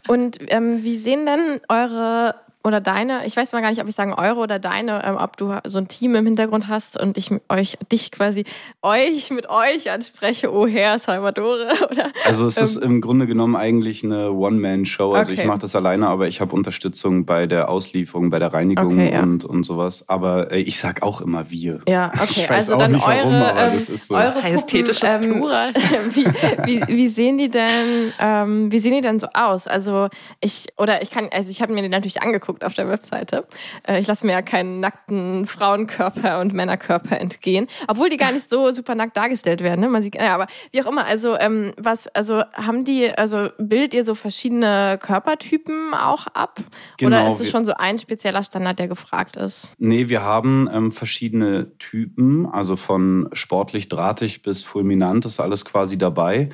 Speaker 4: Und ähm, wie sehen denn eure oder deine, ich weiß mal gar nicht, ob ich sagen eure oder deine, ähm, ob du so ein Team im Hintergrund hast und ich euch, dich quasi, euch mit euch anspreche, oh Herr Salvatore, oder?
Speaker 1: Also es ist
Speaker 4: Ähm,
Speaker 1: im Grunde genommen eigentlich eine One-Man-Show. Also
Speaker 4: Okay.
Speaker 1: ich mache das alleine, aber ich habe Unterstützung bei der Auslieferung, bei der Reinigung
Speaker 4: Okay, ja.
Speaker 1: und, und sowas. Aber äh, ich sag auch immer wir.
Speaker 4: Ja, okay.
Speaker 1: Ich weiß
Speaker 4: also
Speaker 1: auch
Speaker 4: dann
Speaker 1: nicht warum,
Speaker 4: eure,
Speaker 1: aber
Speaker 4: ähm,
Speaker 1: das ist so.
Speaker 4: eure Puppen,
Speaker 2: Majestätisches
Speaker 4: ähm,
Speaker 2: Plural.
Speaker 4: wie, wie, wie sehen die denn, ähm, wie sehen die denn so aus? Also ich, oder ich kann, also ich habe mir die natürlich angeguckt angeguckt auf der Webseite. Äh, ich lasse mir ja keinen nackten Frauenkörper und Männerkörper entgehen, obwohl die gar nicht so super nackt dargestellt werden. Ne? Man sieht, ja, aber wie auch immer. Also ähm, was, also haben die, also bildet ihr so verschiedene Körpertypen auch ab?
Speaker 1: Genau,
Speaker 4: Oder ist es schon so ein spezieller Standard, der gefragt ist?
Speaker 1: Nee, wir haben ähm, verschiedene Typen, also von sportlich drahtig bis fulminant ist alles quasi dabei.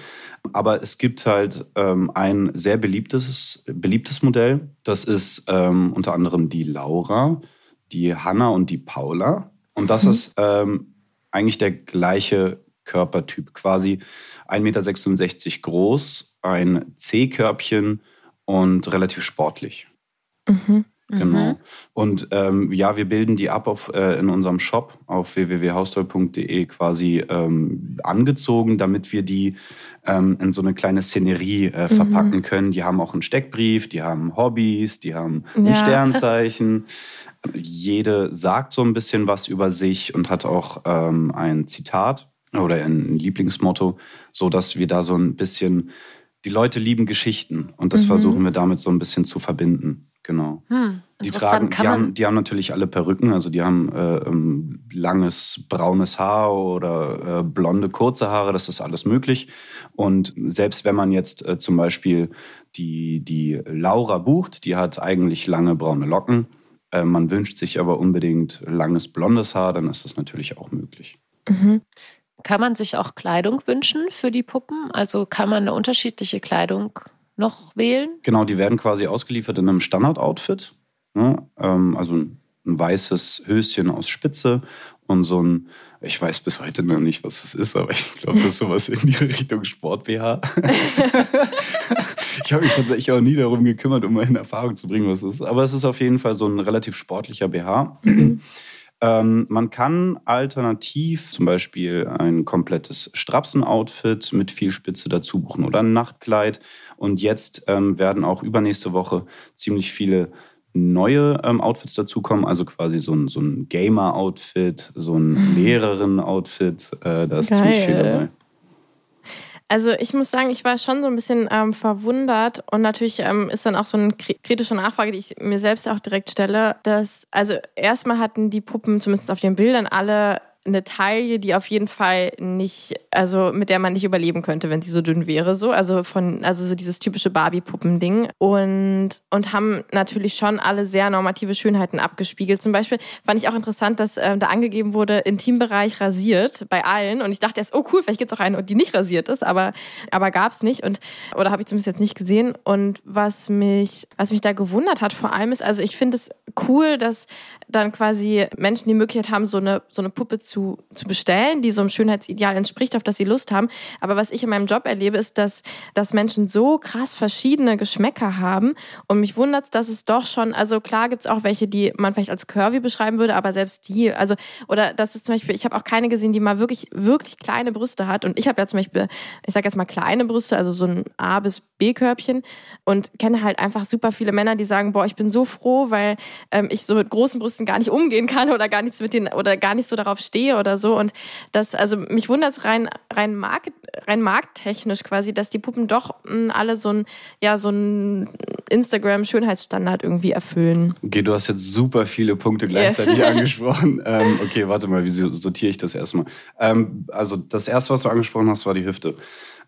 Speaker 1: Aber es gibt halt ähm, ein sehr beliebtes, beliebtes Modell. Das ist ähm, unter anderem die Laura, die Hanna und die Paula. Und das ist ähm, eigentlich der gleiche Körpertyp, quasi 1,66 Meter groß, ein C-Körbchen und relativ sportlich.
Speaker 4: Mhm.
Speaker 1: Genau. Und ähm, ja, wir bilden die ab auf, äh, in unserem Shop auf www.haustoll.de quasi ähm, angezogen, damit wir die ähm, in so eine kleine Szenerie äh, verpacken können. Die haben auch einen Steckbrief, die haben Hobbys, die haben ein
Speaker 4: Ja.
Speaker 1: Sternzeichen. Jede sagt so ein bisschen was über sich und hat auch ähm, ein Zitat oder ein Lieblingsmotto, so dass wir da so ein bisschen die Leute lieben Geschichten und das
Speaker 4: Mhm.
Speaker 1: versuchen wir damit so ein bisschen zu verbinden. Genau.
Speaker 2: Hm,
Speaker 1: Die tragen, die haben, die haben natürlich alle Perücken, also die haben äh, ähm, langes braunes Haar oder äh, blonde kurze Haare, das ist alles möglich. Und selbst wenn man jetzt äh, zum Beispiel die, die Laura bucht, die hat eigentlich lange braune Locken, äh, man wünscht sich aber unbedingt langes blondes Haar, dann ist das natürlich auch möglich.
Speaker 4: Mhm.
Speaker 2: kann man sich auch Kleidung wünschen für die Puppen? Also kann man eine unterschiedliche Kleidung noch wählen?
Speaker 1: Genau, die werden quasi ausgeliefert in einem Standard-Outfit. Ne? Ähm, also ein, ein weißes Höschen aus Spitze und so ein, ich weiß bis heute noch nicht, was es ist, aber ich glaube, das ist sowas in die Richtung Sport-BH. ich habe mich tatsächlich auch nie darum gekümmert, um mal in Erfahrung zu bringen, was es ist. Aber es ist auf jeden Fall so ein relativ sportlicher BH. Ähm, man kann alternativ zum Beispiel ein komplettes Strapsen-Outfit mit viel Spitze dazu buchen oder ein Nachtkleid. Und jetzt ähm, werden auch übernächste Woche ziemlich viele neue ähm, Outfits dazukommen, also quasi so ein, so ein Gamer-Outfit, so ein Lehrerin-Outfit. Äh, da ist ziemlich viel
Speaker 4: Geil.
Speaker 1: dabei.
Speaker 4: Also ich muss sagen, ich war schon so ein bisschen ähm, verwundert und natürlich ähm, ist dann auch so eine kri- kritische Nachfrage, die ich mir selbst auch direkt stelle, dass, also erstmal hatten die Puppen, zumindest auf den Bildern, alle eine Taille, die auf jeden Fall nicht, also mit der man nicht überleben könnte, wenn sie so dünn wäre, so, also von, also so dieses typische Barbie-Puppen-Ding. Und, und haben natürlich schon alle sehr normative Schönheiten abgespiegelt. Zum Beispiel fand ich auch interessant, dass ähm, da angegeben wurde, Intimbereich rasiert bei allen. Und ich dachte erst, oh cool, vielleicht gibt's auch eine, die nicht rasiert ist, aber, aber gab's nicht. Und, oder habe ich zumindest jetzt nicht gesehen. Und was mich, was mich da gewundert hat vor allem ist, also ich finde es cool, dass dann quasi Menschen die Möglichkeit haben, so eine, so eine Puppe zu, zu bestellen, die so einem Schönheitsideal entspricht, auf das sie Lust haben. Aber was ich in meinem Job erlebe, ist, dass, dass Menschen so krass verschiedene Geschmäcker haben. Und mich wundert dass es doch schon, also klar gibt's auch welche, die man vielleicht als curvy beschreiben würde, aber selbst die, also, oder das ist zum Beispiel, ich habe auch keine gesehen, die mal wirklich, wirklich kleine Brüste hat. Und ich habe ja zum Beispiel, ich sage jetzt mal kleine Brüste, also so ein A bis B-Körbchen und kenne halt einfach super viele Männer, die sagen, boah, ich bin so froh, weil ähm, ich so mit großen Brüsten gar nicht umgehen kann oder gar nichts mit denen oder gar nicht so darauf stehe oder so. Und das, also mich wundert es rein, rein, Market, rein markttechnisch quasi, dass die Puppen doch mh, alle so ein, ja, so ein Instagram-Schönheitsstandard irgendwie erfüllen.
Speaker 1: Okay, du hast jetzt super viele Punkte gleichzeitig
Speaker 4: Yes.
Speaker 1: angesprochen. Ähm, okay, warte mal, wie sortiere ich das erstmal? Ähm, also das erste, was du angesprochen hast, war die Hüfte.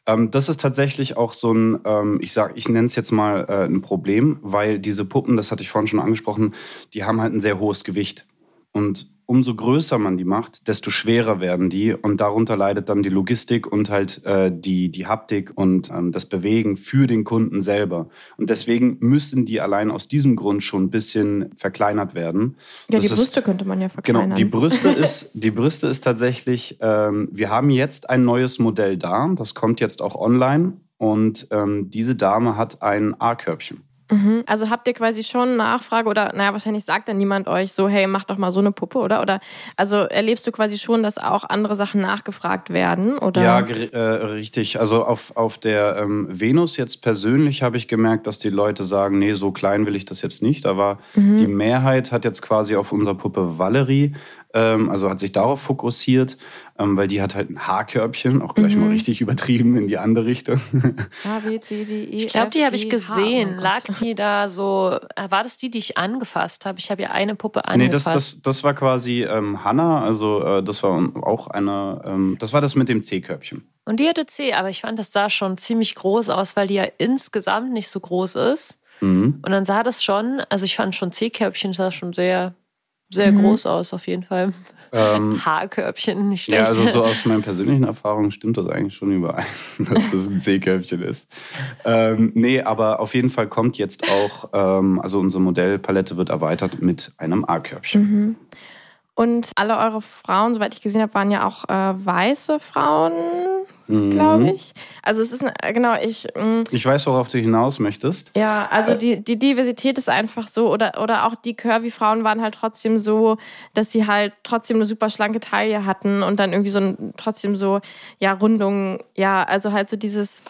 Speaker 1: Ähm, das ist tatsächlich auch so ein, ähm, ich sag, ich nenne es jetzt mal äh, ein Problem, weil diese Puppen, das hatte ich vorhin schon angesprochen, die haben halt ein sehr hohes Gewicht. Und umso größer man die macht, desto schwerer werden die und darunter leidet dann die Logistik und halt äh, die, die Haptik und ähm, das Bewegen für den Kunden selber. Und deswegen müssen die allein aus diesem Grund schon ein bisschen verkleinert werden.
Speaker 4: Ja,
Speaker 1: Das
Speaker 4: die
Speaker 1: ist-
Speaker 4: Brüste könnte man ja
Speaker 1: Genau,
Speaker 4: verkleinern.
Speaker 1: die Brüste ist, die Brüste ist tatsächlich, ähm, wir haben jetzt ein neues Modell da, das kommt jetzt auch online und ähm, diese Dame hat ein A-Körbchen.
Speaker 4: Mhm. Also habt ihr quasi schon Nachfrage oder naja, wahrscheinlich sagt dann niemand euch so, hey, mach doch mal so eine Puppe, oder? Oder also erlebst du quasi schon, dass auch andere Sachen nachgefragt werden? Oder?
Speaker 1: Ja, äh, richtig. Also auf, auf der ähm, Venus jetzt persönlich habe ich gemerkt, dass die Leute sagen, nee, so klein will ich das jetzt nicht. Aber
Speaker 4: Mhm.
Speaker 1: die Mehrheit hat jetzt quasi auf unserer Puppe Valerie, also hat sich darauf fokussiert, ähm, weil die hat halt ein Haarkörbchen, auch gleich
Speaker 4: Mhm.
Speaker 1: mal richtig übertrieben in die andere Richtung.
Speaker 4: A, B, C, D, E,
Speaker 2: Ich glaube, die habe ich gesehen.
Speaker 4: Oh
Speaker 2: Lag die da so, äh, war das die, die ich angefasst habe? Ich habe ja eine Puppe
Speaker 1: Nee, das,
Speaker 2: angefasst.
Speaker 1: das, das war quasi ähm, Hannah, also äh, das war auch eine, ähm, das war das mit dem C-Körbchen.
Speaker 2: Und die hatte C, aber ich fand, das sah schon ziemlich groß aus, weil die ja insgesamt nicht so groß ist.
Speaker 1: Mhm.
Speaker 2: Und dann sah das schon, also ich fand schon C-Körbchen sah schon sehr, sehr
Speaker 4: Mhm.
Speaker 2: groß aus, auf jeden Fall.
Speaker 1: Ähm,
Speaker 2: Haarkörbchen, nicht schlecht.
Speaker 1: ja, also so aus meinen persönlichen Erfahrungen stimmt das eigentlich schon überein, dass das ein C-Körbchen ist. Ähm, nee, aber auf jeden Fall kommt jetzt auch, ähm, also unsere Modellpalette wird erweitert mit einem A-Körbchen.
Speaker 4: Mhm. Und alle eure Frauen, soweit ich gesehen habe, waren ja auch äh, weiße Frauen,
Speaker 1: Mhm.
Speaker 4: glaube ich. Also es ist, ein- genau, ich... mh,
Speaker 1: Ich weiß, worauf du hinaus möchtest.
Speaker 4: Ja, also die, die Diversität ist einfach so, oder, oder auch die Curvy-Frauen waren halt trotzdem so, dass sie halt trotzdem eine super schlanke Taille hatten und dann irgendwie so ein, trotzdem so, ja, Rundungen, ja, also halt so dieses,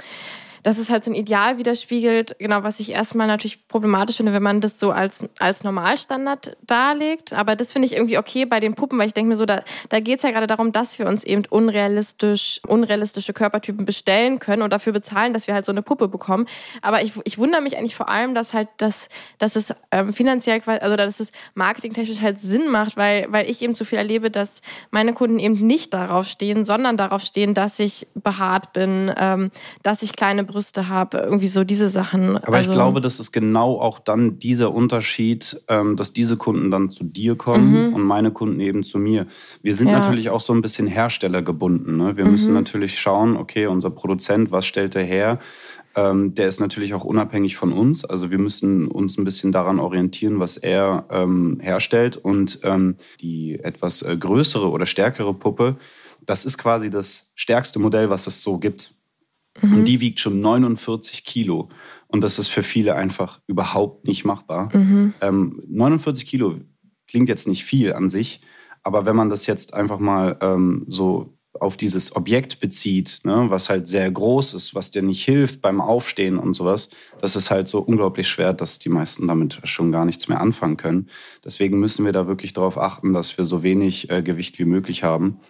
Speaker 4: dass es halt so ein Ideal widerspiegelt, genau, was ich erstmal natürlich problematisch finde, wenn man das so als, als Normalstandard darlegt. Aber das finde ich irgendwie okay bei den Puppen, weil ich denke mir so, da, da geht es ja gerade darum, dass wir uns eben unrealistisch, unrealistische Körpertypen bestellen können und dafür bezahlen, dass wir halt so eine Puppe bekommen. Aber ich, ich wundere mich eigentlich vor allem, dass halt das, dass es ähm, finanziell also dass es marketingtechnisch halt Sinn macht, weil, weil ich eben zu viel erlebe, dass meine Kunden eben nicht darauf stehen, sondern darauf stehen, dass ich behaart bin, ähm, dass ich kleine Brüste habe, irgendwie so diese Sachen.
Speaker 1: Aber
Speaker 4: also,
Speaker 1: ich glaube, das ist genau auch dann dieser Unterschied, ähm, dass diese Kunden dann zu dir kommen
Speaker 4: Mhm.
Speaker 1: und meine Kunden eben zu mir. Wir sind
Speaker 4: Ja.
Speaker 1: natürlich auch so ein bisschen herstellergebunden. Ne? Wir müssen
Speaker 4: Mhm.
Speaker 1: natürlich schauen, okay, unser Produzent, was stellt er her? Ähm, der ist natürlich auch unabhängig von uns. Also wir müssen uns ein bisschen daran orientieren, was er ähm, herstellt. Und ähm, die etwas äh, größere oder stärkere Puppe, das ist quasi das stärkste Modell, was es so gibt.
Speaker 4: Mhm.
Speaker 1: Und die wiegt schon 49 Kilo. Und das ist für viele einfach überhaupt nicht machbar.
Speaker 4: Mhm.
Speaker 1: Ähm, 49 Kilo klingt jetzt nicht viel an sich, aber wenn man das jetzt einfach mal ähm, so auf dieses Objekt bezieht, ne, was halt sehr groß ist, was dir nicht hilft beim Aufstehen und sowas, das ist halt so unglaublich schwer, dass die meisten damit schon gar nichts mehr anfangen können. Deswegen müssen wir da wirklich darauf achten, dass wir so wenig äh, Gewicht wie möglich haben.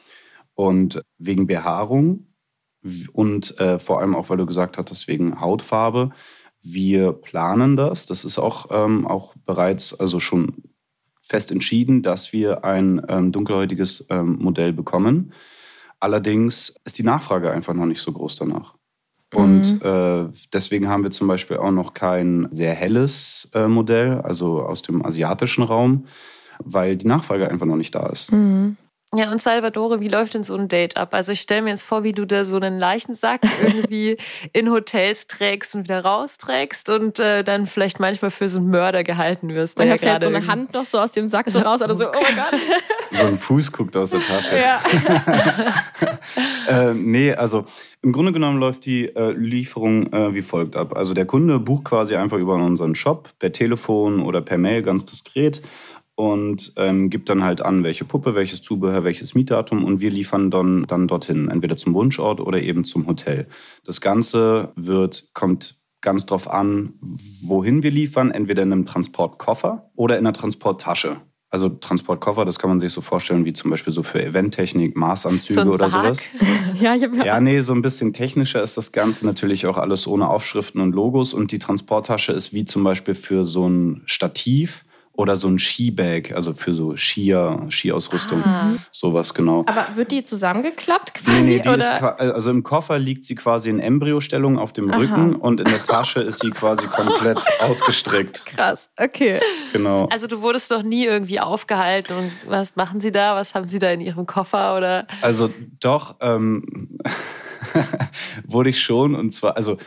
Speaker 1: Und wegen Behaarung und äh, vor allem auch, weil du gesagt hattest, wegen Hautfarbe, wir planen das. Das ist auch, ähm, auch bereits also schon fest entschieden, dass wir ein ähm, dunkelhäutiges ähm, Modell bekommen. Allerdings ist die Nachfrage einfach noch nicht so groß danach. Und äh, deswegen haben wir zum Beispiel auch noch kein sehr helles äh, Modell, also aus dem asiatischen Raum, weil die Nachfrage einfach noch nicht da ist.
Speaker 4: Mhm.
Speaker 2: Ja, und Salvatore, wie läuft denn so ein Date ab? Also ich stelle mir jetzt vor, wie du da so einen Leichensack irgendwie in Hotels trägst und wieder rausträgst und äh, dann vielleicht manchmal für so einen Mörder gehalten wirst.
Speaker 4: da
Speaker 2: ja
Speaker 4: fällt
Speaker 2: gerade
Speaker 4: so eine Hand noch so aus dem Sack so raus oder so, oh mein Gott.
Speaker 1: So ein Fuß guckt aus der Tasche.
Speaker 4: ja.
Speaker 1: Äh, nee, also im Grunde genommen läuft die äh, Lieferung äh, wie folgt ab. Also der Kunde bucht quasi einfach über unseren Shop per Telefon oder per Mail ganz diskret und ähm, gibt dann halt an, welche Puppe, welches Zubehör, welches Mietdatum und wir liefern dann, dann dorthin, entweder zum Wunschort oder eben zum Hotel. Das Ganze wird, kommt ganz drauf an, wohin wir liefern, entweder in einem Transportkoffer oder in einer Transporttasche. Also Transportkoffer, das kann man sich so vorstellen wie zum Beispiel so für Eventtechnik, Maßanzüge
Speaker 2: so
Speaker 1: oder sowas.
Speaker 4: ja, ich habe ja,
Speaker 1: Ja, nee, so ein bisschen technischer ist das Ganze natürlich auch alles ohne Aufschriften und Logos. Und die Transporttasche ist wie zum Beispiel für so ein Stativ oder so ein Skibag, also für so Skier, Skiausrüstung.
Speaker 2: Ah.
Speaker 1: Sowas genau.
Speaker 4: Aber wird die zusammengeklappt
Speaker 1: Nee,
Speaker 4: quasi?
Speaker 1: nee, die ist,
Speaker 4: oder?
Speaker 1: qua- also im Koffer liegt sie quasi in Embryostellung auf dem
Speaker 4: Aha.
Speaker 1: Rücken und in der Tasche ist sie quasi komplett ausgestreckt.
Speaker 4: Krass, okay.
Speaker 1: Genau.
Speaker 2: Also du wurdest doch nie irgendwie aufgehalten und was machen Sie da? Was haben Sie da in Ihrem Koffer oder?
Speaker 1: Also doch, ähm, wurde ich schon. Und zwar, also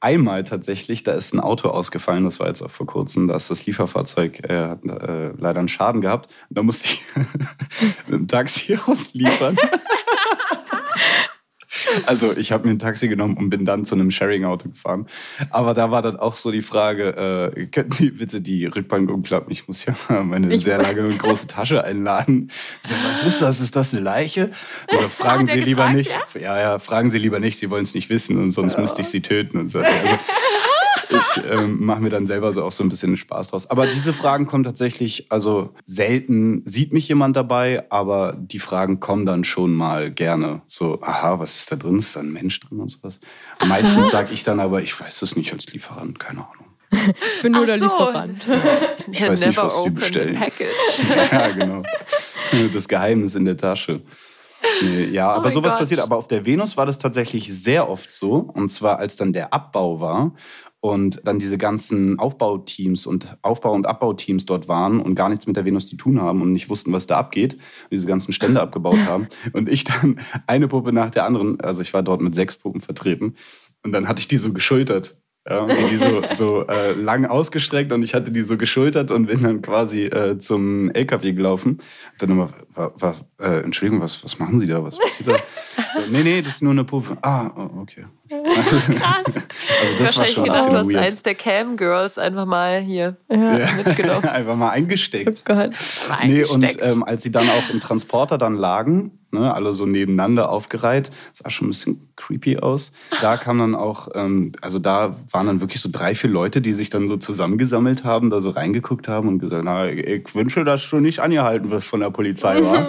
Speaker 1: einmal tatsächlich, da ist ein Auto ausgefallen, das war jetzt auch vor kurzem, da ist das Lieferfahrzeug, äh, hat äh, leider einen Schaden gehabt. Und da musste ich ein Taxi ausliefern. Also ich habe mir ein Taxi genommen und bin dann zu einem Sharing-Auto gefahren. Aber da war dann auch so die Frage, äh, könnten Sie bitte die Rückbank umklappen? Ich muss ja meine
Speaker 4: Ich-
Speaker 1: sehr lange und große Tasche einladen. So, was ist das? Ist das eine Leiche? Oder fragen Sie lieber
Speaker 4: gefragt,
Speaker 1: nicht. Ja? ja, fragen Sie lieber nicht, Sie wollen es nicht wissen und sonst müsste ich Sie töten und so. Also ich ähm, mache mir dann selber so auch so ein bisschen Spaß draus. Aber diese Fragen kommen tatsächlich, also selten sieht mich jemand dabei, aber die Fragen kommen dann schon mal gerne. So, aha, was ist da drin? Ist da ein Mensch drin und sowas? Meistens sage ich dann aber, ich weiß das nicht als Lieferant, keine Ahnung.
Speaker 4: Ich bin nur
Speaker 2: Ach
Speaker 4: der
Speaker 2: so.
Speaker 4: Lieferant.
Speaker 1: Ich weiß nicht, was die
Speaker 2: open
Speaker 1: bestellen.
Speaker 2: Package.
Speaker 1: ja, genau. Das Geheimnis in der Tasche. Nee, ja,
Speaker 2: Oh
Speaker 1: aber sowas
Speaker 2: Gott.
Speaker 1: passiert. Aber auf der Venus war das tatsächlich sehr oft so. Und zwar, als dann der Abbau war und dann diese ganzen Aufbauteams und Aufbau- und Abbauteams dort waren und gar nichts mit der Venus zu tun haben und nicht wussten, was da abgeht, diese ganzen Stände abgebaut haben. Und ich dann eine Puppe nach der anderen, also ich war dort mit sechs Puppen vertreten, und dann hatte ich die so geschultert. Ja, und die so, so äh, lang ausgestreckt und ich hatte die so geschultert und bin dann quasi äh, zum LKW gelaufen. Dann immer, wa, wa, äh, Entschuldigung, was, was machen Sie da? Was passiert da? So, nee, nee, das ist nur eine Puppe. Ah, oh, okay.
Speaker 2: Krass.
Speaker 1: Also das war schon ein
Speaker 2: gedacht, du hast
Speaker 1: weird.
Speaker 2: eins der Cam-Girls einfach mal hier
Speaker 4: Ja.
Speaker 2: mitgenommen.
Speaker 1: Einfach mal eingesteckt.
Speaker 4: Oh Gott.
Speaker 2: Mal
Speaker 1: Nee, und ähm, als sie dann auch im Transporter dann lagen, ne, alle so nebeneinander aufgereiht, sah schon ein bisschen creepy aus. Da kam dann auch, ähm, also da waren dann wirklich so drei, vier Leute, die sich dann so zusammengesammelt haben, da so reingeguckt haben und gesagt, na, ich wünsche, dass du nicht angehalten wirst von der Polizei, war.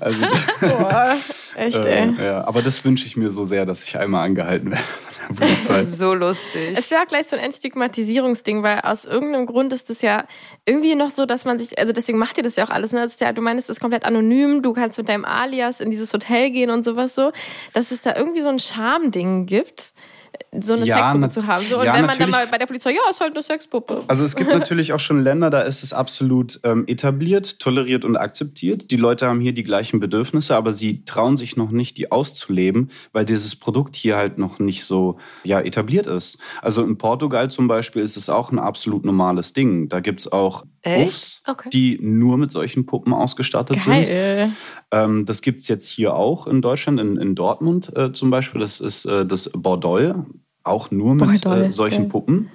Speaker 1: Also,
Speaker 4: Boah, echt, ey.
Speaker 1: äh, ja, aber das wünsche ich mir so sehr, dass ich einmal angehalten werde Polizei.
Speaker 2: so lustig.
Speaker 4: Es wäre auch gleich so ein Entstigmatisierungsding, weil aus irgendeinem Grund ist es ja irgendwie noch so, dass man sich, also deswegen macht ihr das ja auch alles, ne? Das ist ja, du meinst, es ist komplett anonym, du kannst mit deinem Alias in dieses Hotel gehen und sowas so, dass es da irgendwie so ein Charme-Ding gibt, so eine
Speaker 1: Ja,
Speaker 4: Sexpuppe zu haben. So, und
Speaker 1: ja,
Speaker 4: wenn man dann mal bei der Polizei, ja, ist halt eine Sexpuppe.
Speaker 1: Also es gibt natürlich auch schon Länder, da ist es absolut ähm, etabliert, toleriert und akzeptiert. Die Leute haben hier die gleichen Bedürfnisse, aber sie trauen sich noch nicht, die auszuleben, weil dieses Produkt hier halt noch nicht so ja, etabliert ist. Also in Portugal zum Beispiel ist es auch ein absolut normales Ding. Da gibt es auch? Puffs,
Speaker 2: Okay.
Speaker 1: die nur mit solchen Puppen ausgestattet sind.
Speaker 4: Geil.
Speaker 1: Ähm, das gibt es jetzt hier auch in Deutschland, in, in Dortmund äh, zum Beispiel. Das ist äh, das Bordoll, auch nur mit
Speaker 4: Bordoll,
Speaker 1: äh, solchen
Speaker 4: geil.
Speaker 1: Puppen.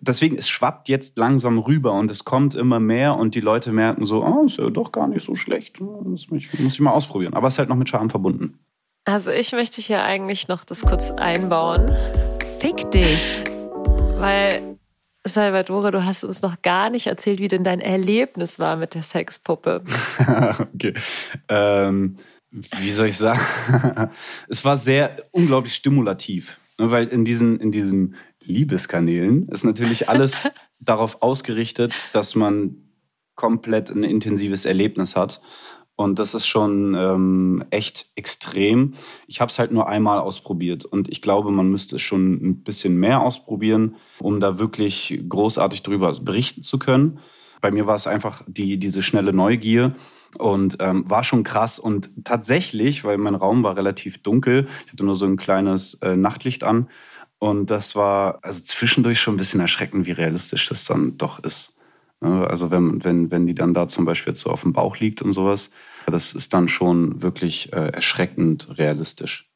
Speaker 1: Deswegen, es schwappt jetzt langsam rüber und es kommt immer mehr und die Leute merken so, oh, ist ja doch gar nicht so schlecht. Das muss ich, muss ich mal ausprobieren. Aber es ist halt noch mit Charme verbunden.
Speaker 2: Also ich möchte hier eigentlich noch das kurz einbauen. Fick dich. Weil, Salvatore, du hast uns noch gar nicht erzählt, wie denn dein Erlebnis war mit der Sexpuppe.
Speaker 1: okay. Ähm, wie soll ich sagen? es war sehr unglaublich stimulativ. Ne, Weil in diesen, in diesen Liebeskanälen ist natürlich alles darauf ausgerichtet, dass man komplett ein intensives Erlebnis hat. Und das ist schon ähm, echt extrem. Ich habe es halt nur einmal ausprobiert und ich glaube, man müsste es schon ein bisschen mehr ausprobieren, um da wirklich großartig drüber berichten zu können. Bei mir war es einfach die, diese schnelle Neugier und ähm, war schon krass. Und tatsächlich, weil mein Raum war relativ dunkel, ich hatte nur so ein kleines äh, Nachtlicht an. Und das war also zwischendurch schon ein bisschen erschreckend, wie realistisch das dann doch ist. Ne, Also wenn, wenn, wenn die dann da zum Beispiel so auf dem Bauch liegt und sowas, das ist dann schon wirklich äh, erschreckend realistisch.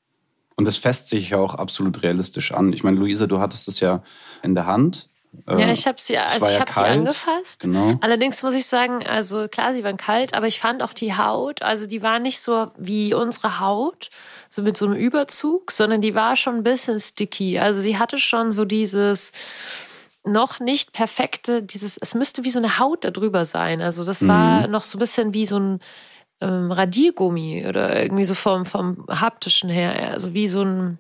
Speaker 1: Und das fässt sich ja auch absolut realistisch an. Ich meine, Luisa, du hattest es ja in der Hand.
Speaker 2: Ja, ich habe sie, also ich
Speaker 1: ja
Speaker 2: habe die angefasst.
Speaker 1: Genau.
Speaker 2: Allerdings muss ich sagen, also klar, sie waren kalt, aber ich fand auch die Haut, also die war nicht so wie unsere Haut, so mit so einem Überzug, sondern die war schon ein bisschen sticky. Also sie hatte schon so dieses noch nicht perfekte, dieses, es müsste wie so eine Haut da drüber sein. Also das war
Speaker 1: Mhm.
Speaker 2: noch so ein bisschen wie so ein ähm, Radiergummi oder irgendwie so vom, vom haptischen her, also wie so ein,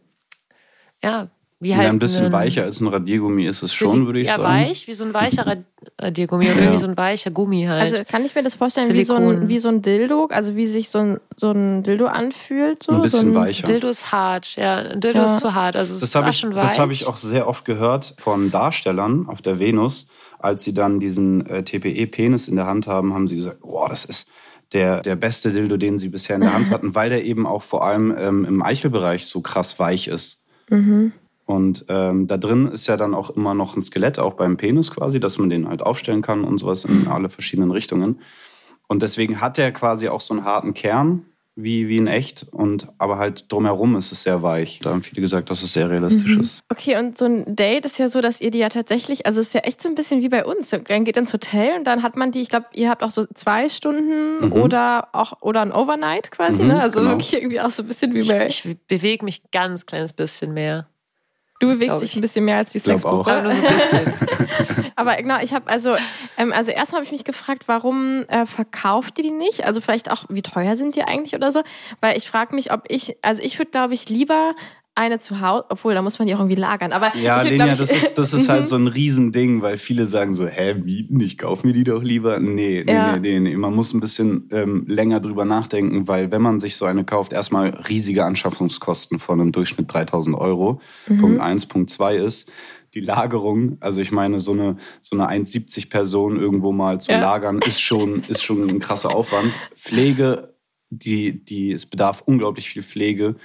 Speaker 2: ja, wie halt
Speaker 1: ja, ein bisschen weicher als ein Radiergummi ist es schon, würde ich
Speaker 2: ja,
Speaker 1: sagen.
Speaker 2: weich, wie so ein weicher Rad- Radiergummi oder
Speaker 1: Ja.
Speaker 2: irgendwie so ein weicher Gummi halt.
Speaker 4: Also kann ich mir das vorstellen wie so, ein, wie so ein Dildo, also wie sich so ein, so ein Dildo anfühlt? So,
Speaker 1: Ein bisschen
Speaker 4: so ein,
Speaker 1: weicher.
Speaker 2: Dildo ist hart, ja. Ein Dildo
Speaker 4: Ja.
Speaker 2: ist zu hart. Also es
Speaker 1: Das
Speaker 2: war
Speaker 1: habe ich,
Speaker 2: schon weich.
Speaker 1: das hab ich auch sehr oft gehört von Darstellern auf der Venus. Als sie dann diesen äh, TPE-Penis in der Hand haben, haben sie gesagt, boah, das ist der, der beste Dildo, den sie bisher in der Hand hatten, weil der eben auch vor allem ähm, im Eichelbereich so krass weich ist.
Speaker 4: Mhm.
Speaker 1: Und ähm, da drin ist ja dann auch immer noch ein Skelett, auch beim Penis quasi, dass man den halt aufstellen kann und sowas in alle verschiedenen Richtungen. Und deswegen hat er quasi auch so einen harten Kern, wie, wie in echt. Und, aber halt drumherum ist es sehr weich. Da haben viele gesagt, dass es sehr realistisch
Speaker 4: Mhm.
Speaker 1: ist.
Speaker 4: Okay, und so ein Date ist ja so, dass ihr die ja tatsächlich, also es ist ja echt so ein bisschen wie bei uns. Man geht ins Hotel und dann hat man die, ich glaube, ihr habt auch so zwei Stunden
Speaker 1: Mhm.
Speaker 4: oder auch oder ein Overnight quasi,
Speaker 1: Mhm,
Speaker 4: ne? Also
Speaker 1: genau.
Speaker 4: wirklich irgendwie auch so ein bisschen wie
Speaker 2: ich,
Speaker 4: bei.
Speaker 2: ich bewege mich ganz kleines bisschen mehr.
Speaker 4: Du bewegst dich
Speaker 2: ich.
Speaker 4: ein bisschen mehr als die Sexpuppe.
Speaker 2: Aber nur so ein bisschen.
Speaker 4: Aber genau, ich habe also, ähm, also erstmal habe ich mich gefragt, warum äh, verkauft ihr die nicht? Also vielleicht auch, wie teuer sind die eigentlich oder so? Weil ich frage mich, ob ich, also ich würde, glaube ich, lieber eine zu Hause, obwohl da muss man die auch irgendwie lagern. Aber
Speaker 1: Ja,
Speaker 4: ich
Speaker 1: Lenia,
Speaker 4: ich,
Speaker 1: das ist, das ist halt so ein Riesending, weil viele sagen so, hä, mieten, ich kauf mir die doch lieber. Nee, nee,
Speaker 4: Ja.
Speaker 1: nee, nee, nee. Man muss ein bisschen ähm, länger drüber nachdenken, weil wenn man sich so eine kauft, erstmal riesige Anschaffungskosten von einem Durchschnitt 3000 Euro.
Speaker 4: Mhm.
Speaker 1: Punkt eins, Punkt zwei ist, die Lagerung, also ich meine, so eine, so eine 1,70 Person irgendwo mal zu
Speaker 4: Ja.
Speaker 1: lagern, ist schon, ist schon ein krasser Aufwand. Pflege, die, die, es bedarf unglaublich viel Pflege.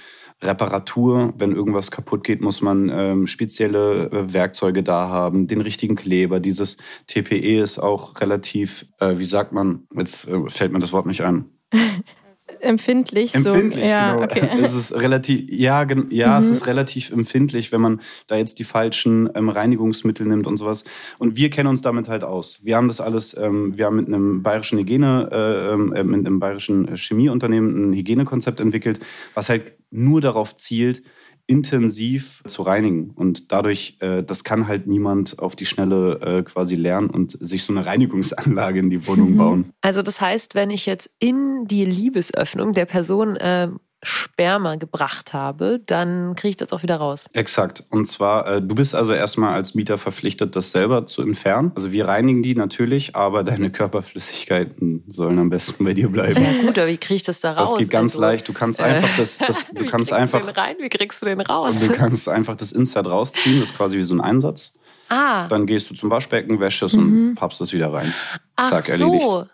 Speaker 1: Reparatur, wenn irgendwas kaputt geht, muss man ähm, spezielle äh, Werkzeuge da haben, den richtigen Kleber. Dieses TPE ist auch relativ, äh, wie sagt man, jetzt äh, fällt mir das Wort nicht ein.
Speaker 4: empfindlich.
Speaker 1: Empfindlich,
Speaker 4: so. ja,
Speaker 1: genau.
Speaker 4: Okay.
Speaker 1: Es ist relativ, ja, ja es
Speaker 4: Mhm.
Speaker 1: ist relativ empfindlich, wenn man da jetzt die falschen ähm, Reinigungsmittel nimmt und sowas. Und wir kennen uns damit halt aus. Wir haben das alles, ähm, wir haben mit einem bayerischen Hygiene, äh, ähm, äh, mit einem bayerischen Chemieunternehmen ein Hygienekonzept entwickelt, was halt nur darauf zielt, intensiv zu reinigen. Und dadurch, äh, das kann halt niemand auf die Schnelle äh, quasi lernen und sich so eine Reinigungsanlage in die Wohnung
Speaker 4: Mhm.
Speaker 1: bauen.
Speaker 2: Also das heißt, wenn ich jetzt in die Liebesöffnung der Person ähm, Sperma gebracht habe, dann kriege ich das auch wieder raus.
Speaker 1: Exakt. Und zwar, äh, du bist also erstmal als Mieter verpflichtet, das selber zu entfernen. Also wir reinigen die natürlich, aber deine Körperflüssigkeiten sollen am besten bei dir bleiben.
Speaker 2: Ja gut, aber wie kriege ich das da raus?
Speaker 1: Das geht ganz
Speaker 2: Also,
Speaker 1: leicht. Du kannst
Speaker 2: äh,
Speaker 1: einfach das, das du
Speaker 2: wie
Speaker 1: kannst
Speaker 2: kriegst
Speaker 1: einfach,
Speaker 2: Du den rein? Wie kriegst du den raus?
Speaker 1: du kannst einfach das Insert rausziehen. Das ist quasi wie so ein Einsatz.
Speaker 2: ah,
Speaker 1: Dann gehst du zum Waschbecken, wäschst es
Speaker 4: Mhm.
Speaker 1: und pappst es wieder rein.
Speaker 2: ach
Speaker 1: zack,
Speaker 2: so.
Speaker 1: erledigt.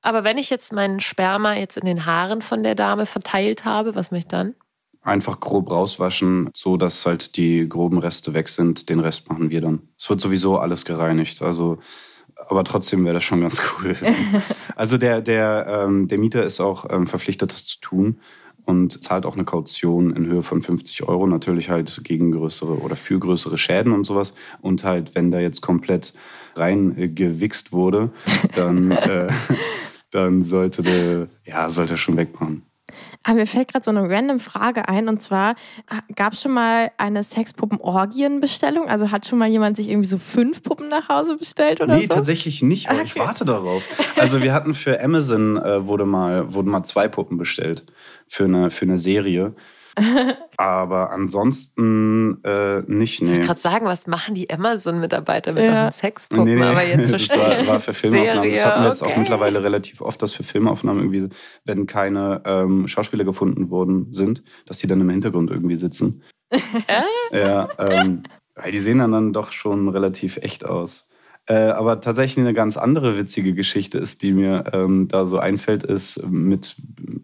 Speaker 2: Aber wenn ich jetzt meinen Sperma jetzt in den Haaren von der Dame verteilt habe, was mache ich dann?
Speaker 1: Einfach grob rauswaschen, so dass halt die groben Reste weg sind. Den Rest machen wir dann. Es wird sowieso alles gereinigt. Also, aber trotzdem wäre das schon ganz cool. also der, der, ähm, der Mieter ist auch ähm, verpflichtet, das zu tun und zahlt auch eine Kaution in Höhe von 50 Euro. Natürlich halt gegen größere oder für größere Schäden und sowas. Und halt, wenn da jetzt komplett rein äh, wurde, dann, äh, dann sollte der, ja, sollte er schon wegmachen.
Speaker 4: Aber mir fällt gerade so eine random Frage ein und zwar gab es schon mal eine Sexpuppen-Orgien-Bestellung? Also hat schon mal jemand sich irgendwie so fünf Puppen nach Hause bestellt oder
Speaker 1: nee,
Speaker 4: so?
Speaker 1: tatsächlich nicht, aber ich
Speaker 4: Okay.
Speaker 1: warte darauf. Also wir hatten für Amazon äh, wurde mal, wurden mal zwei Puppen bestellt für eine, für eine Serie. aber ansonsten äh, nicht,
Speaker 2: Ich
Speaker 1: nee.
Speaker 2: wollte gerade sagen, was machen die Amazon-Mitarbeiter mit
Speaker 4: Ja.
Speaker 2: euren Sexpuppen?
Speaker 1: Nee, nee,
Speaker 2: Aber jetzt
Speaker 1: das
Speaker 2: verstehe
Speaker 1: war,
Speaker 2: ich.
Speaker 1: war für Filmaufnahmen. das
Speaker 2: Serie,
Speaker 1: hatten wir jetzt auch
Speaker 2: okay.
Speaker 1: mittlerweile relativ oft, dass für Filmaufnahmen irgendwie, wenn keine ähm, Schauspieler gefunden worden sind, dass die dann im Hintergrund irgendwie sitzen.
Speaker 2: Äh?
Speaker 1: Ja, ähm, weil die sehen dann, dann doch schon relativ echt aus. Äh, aber tatsächlich eine ganz andere witzige Geschichte ist, die mir ähm, da so einfällt, ist mit,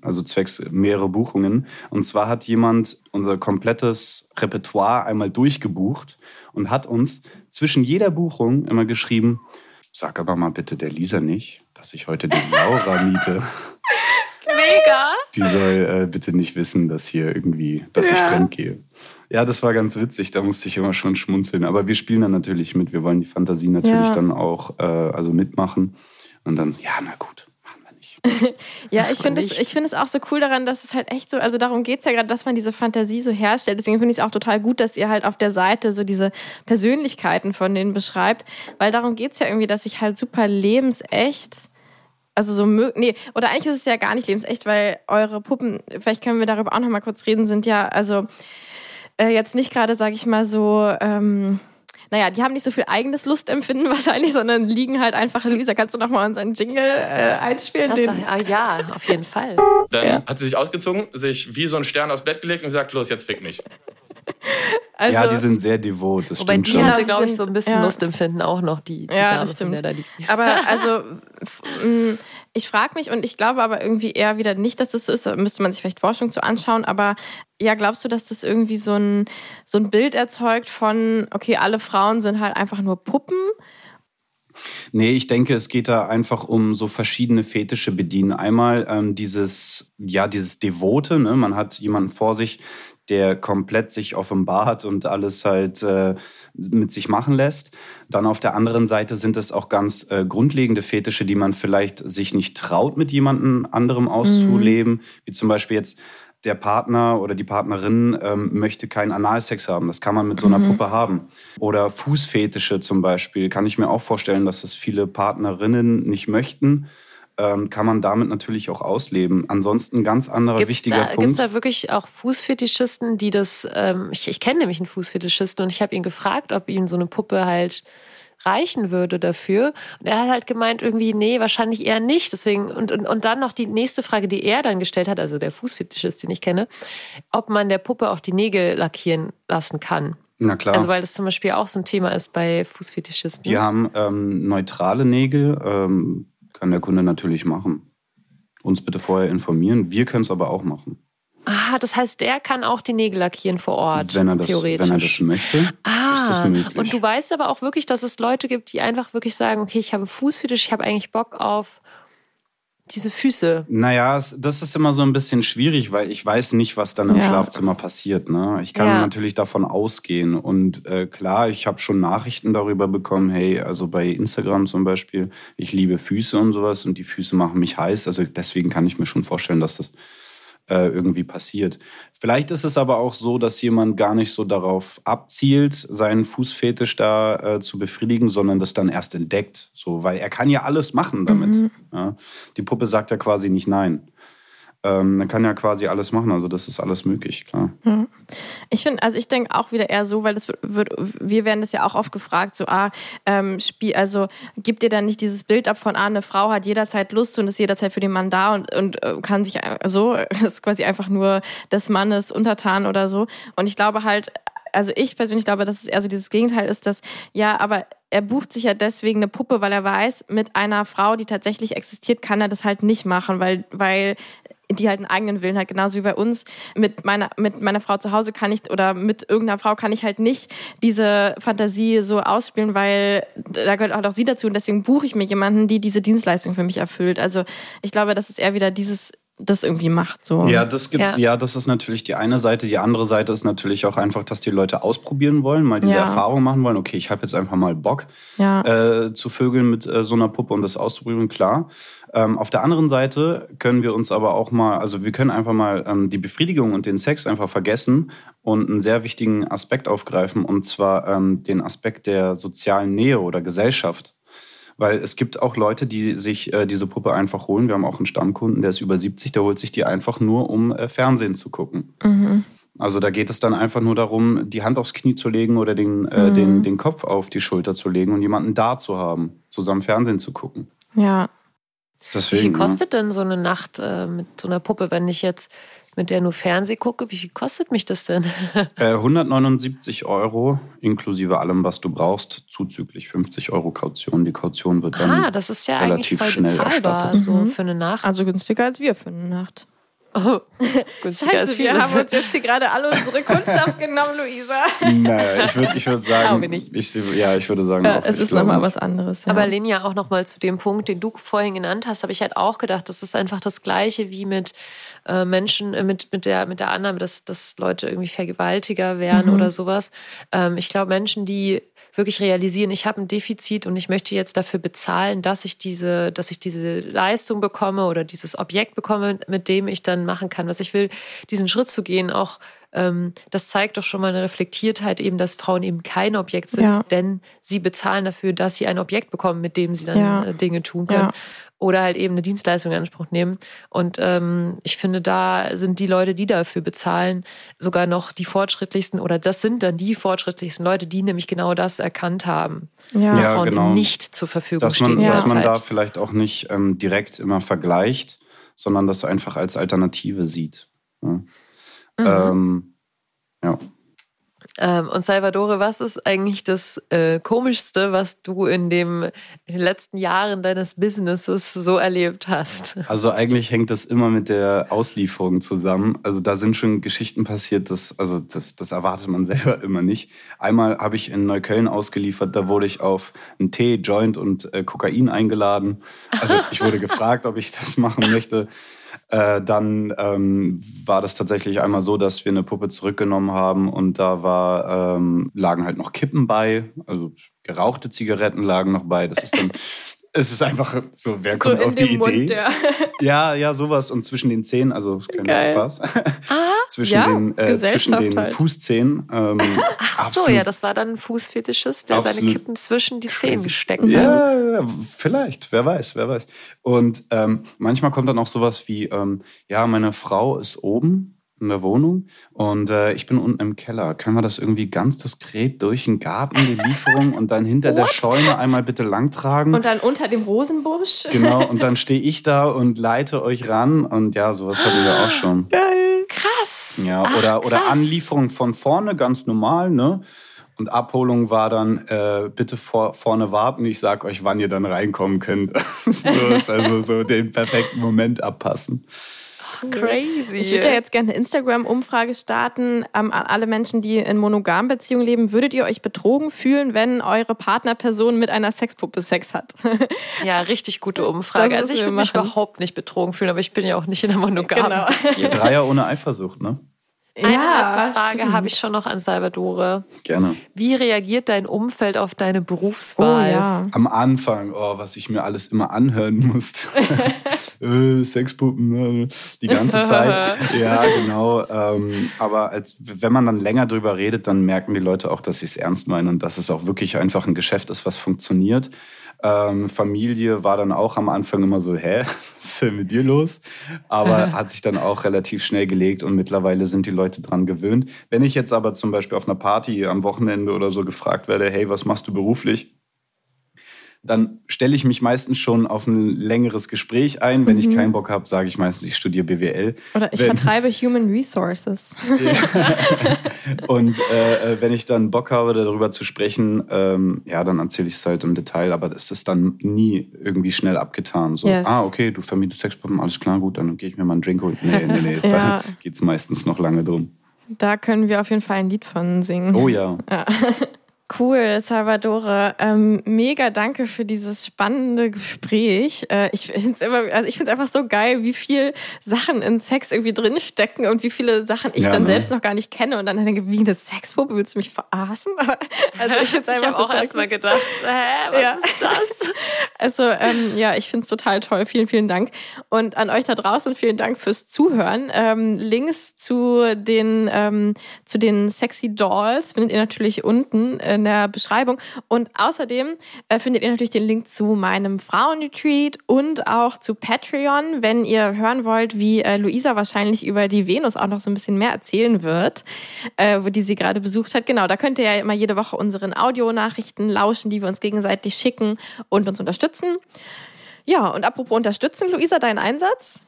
Speaker 1: also zwecks mehrere Buchungen. Und zwar hat jemand unser komplettes Repertoire einmal durchgebucht und hat uns zwischen jeder Buchung immer geschrieben, sag aber mal bitte der Lisa nicht, dass ich heute die Laura miete.
Speaker 2: Mega!
Speaker 1: Die soll äh, bitte nicht wissen, dass hier irgendwie, dass ich
Speaker 4: Ja.
Speaker 1: fremd gehe. Ja, das war ganz witzig, da musste ich immer schon schmunzeln. Aber wir spielen dann natürlich mit. Wir wollen die Fantasie natürlich
Speaker 4: Ja.
Speaker 1: dann auch äh, also mitmachen. Und dann, ja, na gut, machen wir nicht.
Speaker 4: Ja, ich finde es, ich finde es auch so cool daran, dass es halt echt so, also darum geht's ja gerade, dass man diese Fantasie so herstellt. Deswegen finde ich es auch total gut, dass ihr halt auf der Seite so diese Persönlichkeiten von denen beschreibt, weil darum geht's ja irgendwie, dass ich halt super lebensecht, also so, nee, oder eigentlich ist es ja gar nicht lebensecht, weil eure Puppen, vielleicht können wir darüber auch noch mal kurz reden, sind ja, also äh, jetzt nicht gerade, sage ich mal so, ähm, naja, die haben nicht so viel eigenes Lustempfinden wahrscheinlich, sondern liegen halt einfach. Luisa, kannst du noch mal unseren Jingle äh, einspielen?
Speaker 2: Das war, ah, ja, auf jeden Fall.
Speaker 5: Dann
Speaker 4: Ja.
Speaker 5: hat sie sich ausgezogen, sich wie so ein Stern aufs Bett gelegt und gesagt, los, jetzt fick mich.
Speaker 4: also,
Speaker 1: ja, die sind sehr devot, das
Speaker 2: Wobei
Speaker 1: stimmt
Speaker 2: die
Speaker 1: schon.
Speaker 4: Ja,
Speaker 2: hatte, glaube ich, so ein bisschen
Speaker 4: ja.
Speaker 2: Lustempfinden auch noch, die, die
Speaker 4: Ja,
Speaker 2: Dame,
Speaker 4: das
Speaker 2: von der
Speaker 4: stimmt.
Speaker 2: da liegt.
Speaker 4: Aber also, ich frage mich und ich glaube aber irgendwie eher wieder nicht, dass das so ist. Da müsste man sich vielleicht Forschung zu anschauen. Aber ja, glaubst du, dass das irgendwie so ein, so ein Bild erzeugt von, okay, alle Frauen sind halt einfach nur Puppen?
Speaker 1: Nee, ich denke, es geht da einfach um so verschiedene Fetische bedienen. Einmal ähm, dieses, ja, dieses Devote, ne? Man hat jemanden vor sich, der komplett sich offenbart und alles halt äh, mit sich machen lässt. Dann auf der anderen Seite sind es auch ganz äh, grundlegende Fetische, die man vielleicht sich nicht traut, mit jemandem anderem auszuleben. Wie zum Beispiel jetzt der Partner oder die Partnerin ähm, möchte keinen Analsex haben. Das kann man mit so einer Puppe haben. Oder Fußfetische zum Beispiel. Kann ich mir auch vorstellen, dass es viele Partnerinnen nicht möchten. Ähm, kann man damit natürlich auch ausleben. Ansonsten ganz anderer
Speaker 2: Gibt's
Speaker 1: wichtiger
Speaker 2: da,
Speaker 1: Punkt.
Speaker 2: Gibt es da wirklich auch Fußfetischisten, die das, ähm, ich, ich kenne nämlich einen Fußfetischisten und ich habe ihn gefragt, ob ihm so eine Puppe halt reichen würde dafür. Und er hat halt gemeint, irgendwie, nee, wahrscheinlich eher nicht. Deswegen, und, und, und dann noch die nächste Frage, die er dann gestellt hat, also der Fußfetischist, den ich kenne, ob man der Puppe auch die Nägel lackieren lassen kann.
Speaker 1: Na klar.
Speaker 2: Also weil das zum Beispiel auch so ein Thema ist bei Fußfetischisten.
Speaker 1: Die haben ähm, neutrale Nägel, ähm, kann der Kunde natürlich machen. Uns bitte vorher informieren. Wir können es aber auch machen.
Speaker 2: Ah, das heißt, der kann auch die Nägel lackieren vor Ort,
Speaker 1: wenn, er das,
Speaker 2: theoretisch.
Speaker 1: wenn er das möchte,
Speaker 2: Ah,
Speaker 1: ist das möglich.
Speaker 2: und du weißt aber auch wirklich, dass es Leute gibt, die einfach wirklich sagen, okay, ich habe Fußfetisch, ich habe eigentlich Bock auf diese Füße.
Speaker 1: Naja, das ist immer so ein bisschen schwierig, weil ich weiß nicht, was dann im
Speaker 4: Ja.
Speaker 1: Schlafzimmer passiert. Ne? Ich kann
Speaker 2: Ja.
Speaker 1: natürlich davon ausgehen. Und äh, klar, ich habe schon Nachrichten darüber bekommen, hey, also bei Instagram zum Beispiel, ich liebe Füße und sowas und die Füße machen mich heiß. Also deswegen kann ich mir schon vorstellen, dass das irgendwie passiert. Vielleicht ist es aber auch so, dass jemand gar nicht so darauf abzielt, seinen Fußfetisch da äh, zu befriedigen, sondern das dann erst entdeckt. So, weil er kann ja alles machen damit.
Speaker 4: Mhm.
Speaker 1: Ja. Die Puppe sagt ja quasi nicht nein. Ähm, er kann ja quasi alles machen, also das ist alles möglich, klar.
Speaker 4: Ich finde, also ich denke auch wieder eher so, weil das wird, wir werden das ja auch oft gefragt, so, ah, ähm, Spiel, also gibt dir dann nicht dieses Bild ab von, ah, eine Frau hat jederzeit Lust und ist jederzeit für den Mann da und, und äh, kann sich ein- so, ist quasi einfach nur des Mannes untertan oder so. Und ich glaube halt, also ich persönlich glaube, dass es eher so dieses Gegenteil ist, dass, ja, aber er bucht sich ja deswegen eine Puppe, weil er weiß, mit einer Frau, die tatsächlich existiert, kann er das halt nicht machen, weil, weil die halt einen eigenen Willen hat, genauso wie bei uns. Mit meiner, mit meiner Frau zu Hause kann ich oder mit irgendeiner Frau kann ich halt nicht diese Fantasie so ausspielen, weil da gehört halt auch sie dazu und deswegen buche ich mir jemanden, die diese Dienstleistung für mich erfüllt. Also ich glaube, dass es eher wieder dieses das irgendwie macht. So.
Speaker 1: Ja, das gibt,
Speaker 2: Ja.
Speaker 1: ja. das ist natürlich die eine Seite. Die andere Seite ist natürlich auch einfach, dass die Leute ausprobieren wollen, mal diese
Speaker 4: Ja.
Speaker 1: Erfahrung machen wollen. Okay, ich habe jetzt einfach mal Bock.
Speaker 4: ja.
Speaker 1: äh, zu vögeln mit äh, so einer Puppe und das auszuprobieren, klar. Ähm, auf der anderen Seite können wir uns aber auch mal, also wir können einfach mal ähm, die Befriedigung und den Sex einfach vergessen und einen sehr wichtigen Aspekt aufgreifen, und zwar ähm, den Aspekt der sozialen Nähe oder Gesellschaft. Weil es gibt auch Leute, die sich äh, diese Puppe einfach holen. Wir haben auch einen Stammkunden, der ist über 70, der holt sich die einfach nur, um äh, Fernsehen zu gucken.
Speaker 4: Mhm.
Speaker 1: Also da geht es dann einfach nur darum, die Hand aufs Knie zu legen oder den, äh,
Speaker 4: Mhm.
Speaker 1: den, den Kopf auf die Schulter zu legen und jemanden da zu haben, zusammen Fernsehen zu gucken.
Speaker 4: ja.
Speaker 2: Wie
Speaker 1: Deswegen,
Speaker 2: viel kostet denn so eine Nacht äh, mit so einer Puppe, wenn ich jetzt mit der nur Fernseh gucke? Wie viel kostet mich das denn?
Speaker 1: Äh, 179 Euro inklusive allem, was du brauchst, zuzüglich 50 Euro Kaution. Die Kaution wird dann
Speaker 2: ah, das ist ja eigentlich
Speaker 1: relativ
Speaker 2: voll
Speaker 1: schnell
Speaker 2: bezahlbar,
Speaker 1: erstattet.
Speaker 2: so
Speaker 4: Mhm.
Speaker 2: für eine Nacht.
Speaker 4: Also günstiger als wir für eine Nacht.
Speaker 2: Oh, als
Speaker 4: Scheiße, wir haben uns jetzt hier gerade alle unsere Kunst abgenommen, Luisa.
Speaker 1: Naja, ich würde ich würd sagen,
Speaker 2: nicht.
Speaker 1: Ich, ja, ich würde sagen,
Speaker 4: Ja,
Speaker 1: auch,
Speaker 4: es
Speaker 1: ich
Speaker 4: ist nochmal was anderes. Ja.
Speaker 2: Aber Linja, auch nochmal zu dem Punkt, den du vorhin genannt hast, habe ich halt auch gedacht, das ist einfach das Gleiche wie mit äh, Menschen, äh, mit, mit, der, mit der Annahme, dass, dass Leute irgendwie Vergewaltiger werden
Speaker 4: Mhm.
Speaker 2: oder sowas. Ähm, ich glaube, Menschen, die wirklich realisieren, ich habe ein Defizit und ich möchte jetzt dafür bezahlen, dass ich diese, dass ich diese Leistung bekomme oder dieses Objekt bekomme, mit dem ich dann machen kann, was ich will, diesen Schritt zu gehen, auch ähm, das zeigt doch schon mal eine Reflektiertheit eben, dass Frauen eben kein Objekt sind,
Speaker 4: Ja.
Speaker 2: denn sie bezahlen dafür, dass sie ein Objekt bekommen, mit dem sie dann
Speaker 4: Ja.
Speaker 2: äh, Dinge tun können.
Speaker 4: Ja.
Speaker 2: Oder halt eben eine Dienstleistung in Anspruch nehmen. Und ähm, ich finde, da sind die Leute, die dafür bezahlen, sogar noch die fortschrittlichsten, oder das sind dann die fortschrittlichsten Leute, die nämlich genau das erkannt haben,
Speaker 4: ja.
Speaker 2: dass
Speaker 1: Ja,
Speaker 2: Frauen
Speaker 1: genau.
Speaker 2: nicht zur Verfügung
Speaker 1: dass man,
Speaker 2: stehen.
Speaker 4: Ja.
Speaker 1: dass man da vielleicht auch nicht ähm, direkt immer vergleicht, sondern das einfach als Alternative sieht. Ja.
Speaker 2: Mhm.
Speaker 1: Ähm, ja.
Speaker 2: Ähm, und Salvadore, was ist eigentlich das äh, Komischste, was du in, dem, in den letzten Jahren deines Businesses so erlebt hast?
Speaker 1: Also eigentlich hängt das immer mit der Auslieferung zusammen. Also da sind schon Geschichten passiert, das, also das, das erwartet man selber immer nicht. Einmal habe ich in Neukölln ausgeliefert, da wurde ich auf einen Tee, Joint und äh, Kokain eingeladen. Also ich wurde gefragt, ob ich das machen möchte. Äh, dann ähm, war das tatsächlich einmal so, dass wir eine Puppe zurückgenommen haben und da war, ähm, lagen halt noch Kippen bei, also gerauchte Zigaretten lagen noch bei. Das ist dann Es ist einfach so, wer
Speaker 4: So
Speaker 1: kommt
Speaker 4: in
Speaker 1: auf die
Speaker 4: Mund,
Speaker 1: Idee?
Speaker 4: ja.
Speaker 1: Ja, ja, sowas. Und zwischen den Zähnen, also kein. Spaß.
Speaker 2: Ah,
Speaker 1: zwischen,
Speaker 4: Ja,
Speaker 1: den, äh, zwischen den
Speaker 4: halt.
Speaker 1: Fußzähnen. Ähm,
Speaker 2: ach so, ja, das war dann ein Fußfetischist, der seine Kippen zwischen die. Zähne gesteckt hat.
Speaker 1: Ja, ja, vielleicht, wer weiß, wer weiß. Und ähm, manchmal kommt dann auch sowas wie, ähm, ja, meine Frau ist oben in der Wohnung und äh, ich bin unten im Keller. Können wir das irgendwie ganz diskret durch den Garten, die Lieferung, und dann hinter der Scheune einmal bitte langtragen?
Speaker 4: Und dann unter dem Rosenbusch.
Speaker 1: genau, und dann stehe ich da und leite euch ran und ja, sowas hatten wir auch schon.
Speaker 4: Geil.
Speaker 2: Krass.
Speaker 1: Ja,
Speaker 2: Ach,
Speaker 1: oder, oder
Speaker 2: krass.
Speaker 1: Anlieferung von vorne, ganz normal, ne? Und Abholung war dann, äh, bitte vor, vorne warten, ich sag euch, wann ihr dann reinkommen könnt. so ist also so den perfekten Moment abpassen.
Speaker 2: Crazy.
Speaker 4: Ich würde ja jetzt gerne eine Instagram-Umfrage starten ähm, an alle Menschen, die in monogamen Beziehungen leben. Würdet ihr euch betrogen fühlen, wenn eure Partnerperson mit einer Sexpuppe Sex hat?
Speaker 2: Ja, richtig gute Umfrage.
Speaker 4: Das
Speaker 2: Also ich würde mich überhaupt nicht betrogen fühlen, aber ich bin ja auch nicht in einer monogamen
Speaker 4: Genau.
Speaker 2: Beziehung.
Speaker 1: Dreier ohne Eifersucht, ne?
Speaker 2: Eine letzte Frage habe ich schon noch an Salvadore.
Speaker 1: Gerne.
Speaker 2: Wie reagiert dein Umfeld auf deine
Speaker 4: Oh
Speaker 2: Berufswahl?
Speaker 4: ja.
Speaker 1: Am Anfang, oh, was ich mir alles immer anhören musste. äh, Sexpuppen, äh, die ganze Zeit. Ja, genau. Ähm, aber als, wenn man dann länger drüber redet, dann merken die Leute auch, dass ich es ernst meine und dass es auch wirklich einfach ein Geschäft ist, was funktioniert. Ähm, Familie war dann auch am Anfang immer so, hä, was ist denn mit dir los? Aber hat sich dann auch relativ schnell gelegt und mittlerweile sind die Leute dran gewöhnt. Wenn ich jetzt aber zum Beispiel auf einer Party am Wochenende oder so gefragt werde, hey, was machst du beruflich? Dann stelle ich mich meistens schon auf ein längeres Gespräch ein. Wenn ich keinen Bock habe, sage ich meistens, ich studiere BWL.
Speaker 4: Oder ich
Speaker 1: Wenn-
Speaker 4: vertreibe Human Resources.
Speaker 1: Und äh, äh, wenn ich dann Bock habe, darüber zu sprechen, ähm, ja, dann erzähle ich es halt im Detail. Aber das ist dann nie irgendwie schnell abgetan. So,
Speaker 4: Yes.
Speaker 1: ah, okay, du vermietest Sexpuppen, alles klar, gut, dann gehe ich mir mal einen Drink holen. Nee, nee, nee,
Speaker 4: Ja.
Speaker 1: da geht es meistens noch lange drum.
Speaker 4: Da können wir auf jeden Fall ein Lied von singen.
Speaker 1: Oh ja.
Speaker 4: Cool, Salvadore. Ähm, mega danke für dieses spannende Gespräch. Äh, ich finde es immer, also ich finde es einfach so geil, wie viel Sachen in Sex irgendwie drinstecken und wie viele Sachen ich
Speaker 1: Ja,
Speaker 4: dann
Speaker 1: ne?
Speaker 4: selbst noch gar nicht kenne und dann denke, wie eine Sexpuppe, willst du mich verarschen? Also ich finde es
Speaker 2: Ich
Speaker 4: einfach
Speaker 2: habe auch
Speaker 4: total
Speaker 2: erst mal gedacht, hä, was
Speaker 4: Ja.
Speaker 2: ist das?
Speaker 4: Also ähm, ja, ich finde es total toll. Vielen, vielen Dank. Und an euch da draußen vielen Dank fürs Zuhören. Ähm, Links zu den, ähm, zu den Sexy Dolls findet ihr natürlich unten in der Beschreibung. Und außerdem äh, findet ihr natürlich den Link zu meinem Frauenretreat und auch zu Patreon, wenn ihr hören wollt, wie äh, Luisa wahrscheinlich über die Venus auch noch so ein bisschen mehr erzählen wird, äh, wo die sie gerade besucht hat. Genau, da könnt ihr ja immer jede Woche unseren Audionachrichten lauschen, die wir uns gegenseitig schicken und uns unterstützen. Ja, und apropos unterstützen, Luisa, dein Einsatz?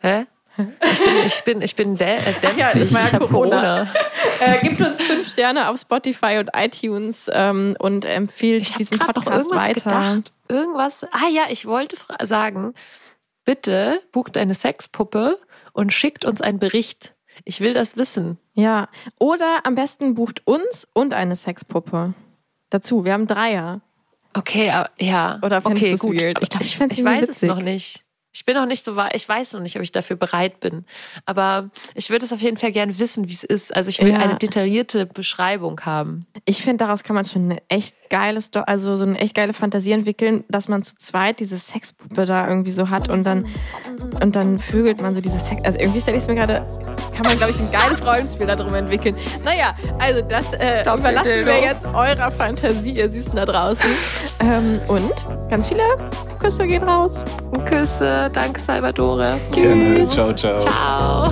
Speaker 2: Hä? Ich bin, ich bin, ich bin dä äh, dämpfig.
Speaker 4: Ja, ja
Speaker 2: ich habe
Speaker 4: Corona.
Speaker 2: Corona.
Speaker 4: Äh, gebt uns fünf Sterne auf Spotify und iTunes ähm, und empfiehlt
Speaker 2: Ich
Speaker 4: diesen
Speaker 2: gerade noch
Speaker 4: Podcast
Speaker 2: irgendwas
Speaker 4: weiter.
Speaker 2: gedacht. Irgendwas. Ah ja, ich wollte sagen, bitte bucht eine Sexpuppe und schickt uns einen Bericht. Ich will das wissen.
Speaker 4: Ja, oder am besten bucht uns und eine Sexpuppe dazu. Wir haben Dreier.
Speaker 2: Okay, ja.
Speaker 4: Oder fändest
Speaker 2: okay,
Speaker 4: du es
Speaker 2: gut.
Speaker 4: weird? Ich glaub, ich
Speaker 2: ich weiß es
Speaker 4: witzig.
Speaker 2: noch nicht. Ich bin noch nicht so weit. Ich weiß noch nicht, ob ich dafür bereit bin. Aber ich würde es auf jeden Fall gerne wissen, wie es ist. Also ich will
Speaker 4: Ja.
Speaker 2: eine detaillierte Beschreibung haben.
Speaker 4: Ich finde, daraus kann man schon eine echt geile, also so eine echt geile Fantasie entwickeln, dass man zu zweit diese Sexpuppe da irgendwie so hat und dann und dann vögelt man so diese Sex. Also irgendwie stelle ich es mir gerade, kann man glaube ich ein geiles Rollenspiel darum entwickeln. Naja, also das äh, überlassen wir jetzt eurer Fantasie, ihr Süßen da draußen. ähm, und ganz viele Küsse gehen raus.
Speaker 2: Küsse, danke Salvatore.
Speaker 1: Gerne. Ciao, ciao.
Speaker 2: Ciao.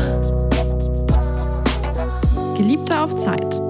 Speaker 4: Geliebte auf Zeit.